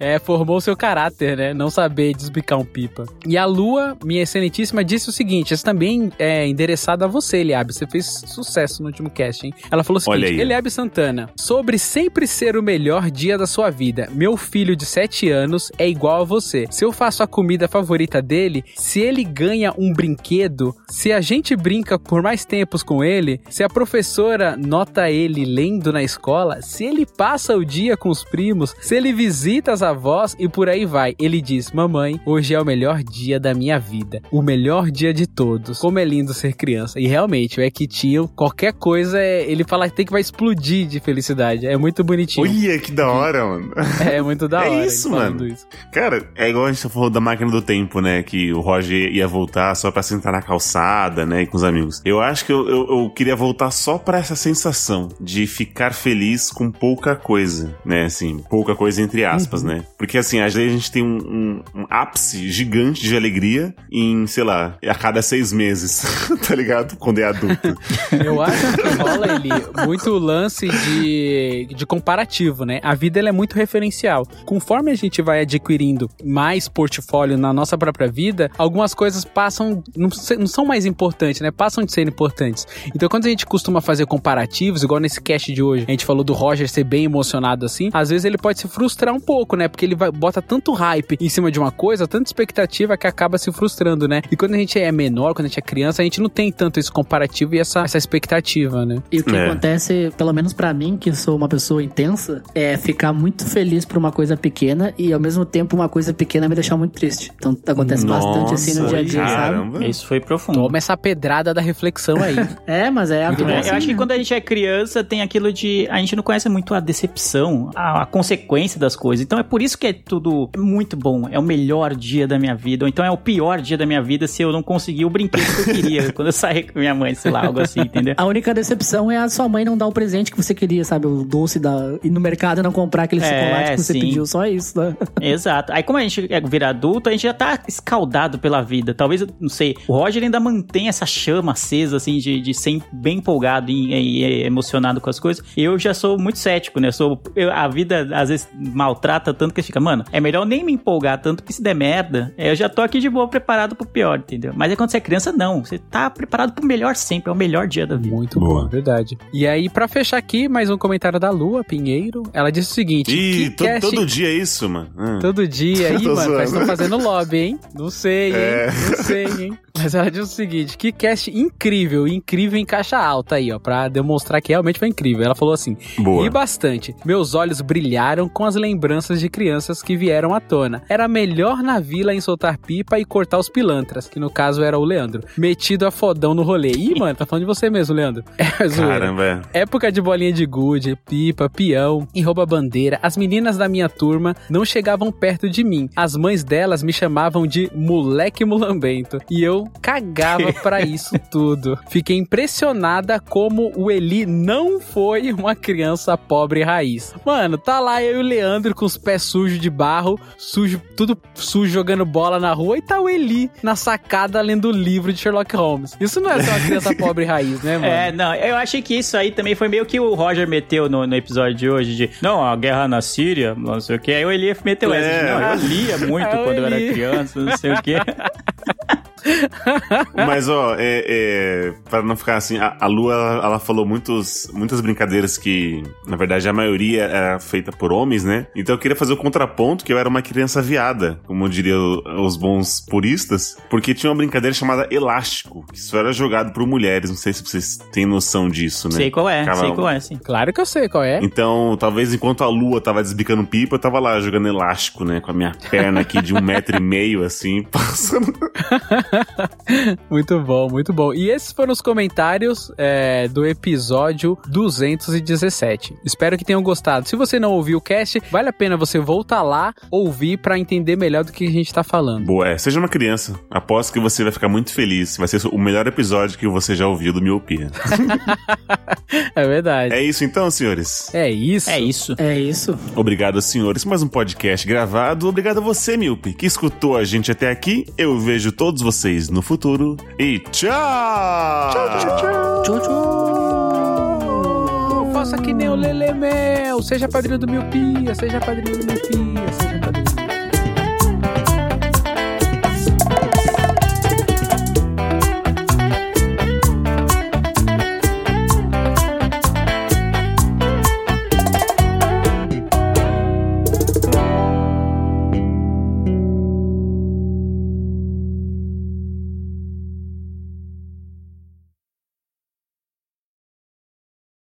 É, formou seu caráter, né? Não saber desbicar um pipa. E a Lua, minha excelentíssima, disse o seguinte: essa também é endereçada a você, Eliabe. Você fez sucesso no último cast, hein? Ela falou o seguinte: aí. Eliabe Santana, sobre sempre ser o melhor dia da sua vida. Meu filho de 7 anos é igual a você. Se eu faço a comida favorita dele, se ele ganha um brinquedo, se a gente brinca por mais tempos com ele, se a professora nota ele lendo na escola, se ele passa o dia com os primos, se ele visita as avós e por aí vai. Ele diz: Mamãe, hoje é o melhor dia da minha vida. O melhor dia de todos. Como é lindo ser criança. E realmente, o Equitinho, qualquer coisa, é- ele fala que tem que vai explodir de felicidade. É muito bonitinho. Olha que da hora, mano. É muito da É hora. isso, ele falando mano. isso. Cara, é igual a gente falou da máquina do tempo, né? Que o Roger ia voltar só pra sentar na calçada, né? E com os amigos. Eu acho que eu, eu, eu queria voltar só pra essa sensação de ficar feliz com pouca coisa, né? Assim, pouca coisa entre aspas, né? Porque assim, às vezes a gente tem um, um- um ápice gigante de alegria em, sei lá, a cada seis meses, tá ligado? Quando é adulto. Eu acho que rola ele muito lance de, de comparativo, né? A vida ela é muito referencial. Conforme a gente vai adquirindo mais portfólio na nossa própria vida, algumas coisas passam, não, são mais importantes, né? Passam de ser importantes. Então, quando a gente costuma fazer comparativos, igual nesse cast de hoje, a gente falou do Roger ser bem emocionado assim, às vezes ele pode se frustrar um pouco, né? Porque ele vai, bota tanto hype em cima de uma coisa, tanta expectativa que acaba se frustrando, né? E quando a gente é menor, quando a gente é criança, a gente não tem tanto esse comparativo e essa, essa expectativa, né? E o que É. acontece, pelo menos pra mim, que sou uma pessoa intensa, é ficar muito feliz por uma coisa pequena e ao mesmo tempo uma coisa pequena me deixar muito triste. Então acontece bastante assim no dia a dia, sabe? caramba. Isso foi profundo. Toma essa pedrada da reflexão aí. É, mas é a vida. É, assim, eu acho que né? quando a gente é criança, tem aquilo de. A gente não conhece muito a decepção, a, a consequência das coisas. Então é por isso que é tudo muito bom. É o melhor dia da minha vida. Ou então é o pior dia da minha vida se eu não conseguir o brinquedo que eu queria quando eu saí com minha mãe, sei lá, algo assim, entendeu? A única decepção é a sua mãe não dar o presente que você queria, sabe? O doce da. ir no mercado e não comprar aquele É, chocolate que você sim. pediu, só isso, né? Exato. Aí, como a gente é vira adulto, a gente já tá escaldado pela vida. Talvez, eu não sei, o Roger ainda mantém essa chama acesa, assim, de, de ser bem empolgado e, e- e emocionado com as coisas. Eu já sou muito cético, né? Eu sou, eu- a vida, às vezes, maltrata tanto que fica, mano, é melhor nem me empolgar tanto, que se der merda, é, eu já tô aqui de boa, preparado pro pior, entendeu? Mas aí quando você é criança, não. Você tá preparado pro melhor sempre, é o melhor dia da vida. Muito Boa. bom, verdade. E aí, pra fechar aqui, mais um comentário da Lua Pinheiro. Ela disse o seguinte: Ih, que to- cast- todo dia é isso, mano. Ah. Todo dia aí, mano, zoando. mas estão fazendo lobby, hein? Não sei, hein? É. Não sei, hein? Mas ela diz o seguinte: que cast incrível, incrível em caixa alta aí, ó, pra demonstrar que realmente foi incrível. Ela falou assim: Boa. e bastante. Meus olhos brilharam com as lembranças de crianças que vieram à tona. Era melhor na vila em soltar pipa e cortar os pilantras, que no caso era o Leandro, metido a fodão no rolê. Ih, mano, tá falando de você mesmo, Leandro. É. Caramba, é. Época de bolinha de gude, pipa, peão e rouba-bandeira, as meninas da minha turma não chegavam perto de mim. As mães delas me chamavam de moleque mulambento. E eu cagava pra isso tudo. Fiquei impressionada como o Eli não foi uma criança pobre raiz. Mano, tá lá eu e o Leandro com os pés sujos de barro, sujo, tudo sujo jogando bola na rua, e tá o Eli na sacada lendo o livro de Sherlock Holmes. Isso não é ser uma criança pobre raiz, né, mano? É, não, eu achei que isso aí também foi meio que o Roger meteu no, no episódio de hoje, de não, a guerra na Síria, não sei o que. Aí o Elias meteu essa, de, É. não, eu lia muito É o quando eu era Eli. criança, não sei o quê. Mas, ó, é, é, para não ficar assim, a, a Lua, ela, ela falou muitos, muitas brincadeiras que, na verdade, a maioria era feita por homens, né? Então eu queria fazer o contraponto que eu era uma criança viada, como diriam os bons puristas, porque tinha uma brincadeira chamada elástico, que isso era jogado por mulheres. Não sei se vocês têm noção disso, né? Sei qual é, Ficava- sei qual é, sim. Claro que eu sei qual é. Então, talvez enquanto a lua tava desbicando pipa, eu tava lá jogando elástico, né? Com a minha perna aqui de um metro e meio, assim, passando. Muito bom, muito bom. E esses foram os comentários é, do episódio 217. Espero que tenham gostado. Se você não ouviu o cast, vale a pena você voltar lá, ouvir pra entender melhor do que a gente tá falando. Boa, é, seja uma criança. Aposto que você vai ficar muito feliz. Vai ser o melhor episódio que você já ouviu do Miopia. É verdade. É isso então, senhores. É isso. É isso. É isso. Obrigado, senhores. Mais um podcast gravado. Obrigado a você, Miope, que escutou a gente até aqui. Eu vejo todos vocês no futuro. E tchau! Tchau, tchau. Faça que nem o Lele Mel. Seja padrinho do Miopia, seja padrinho do Miopia.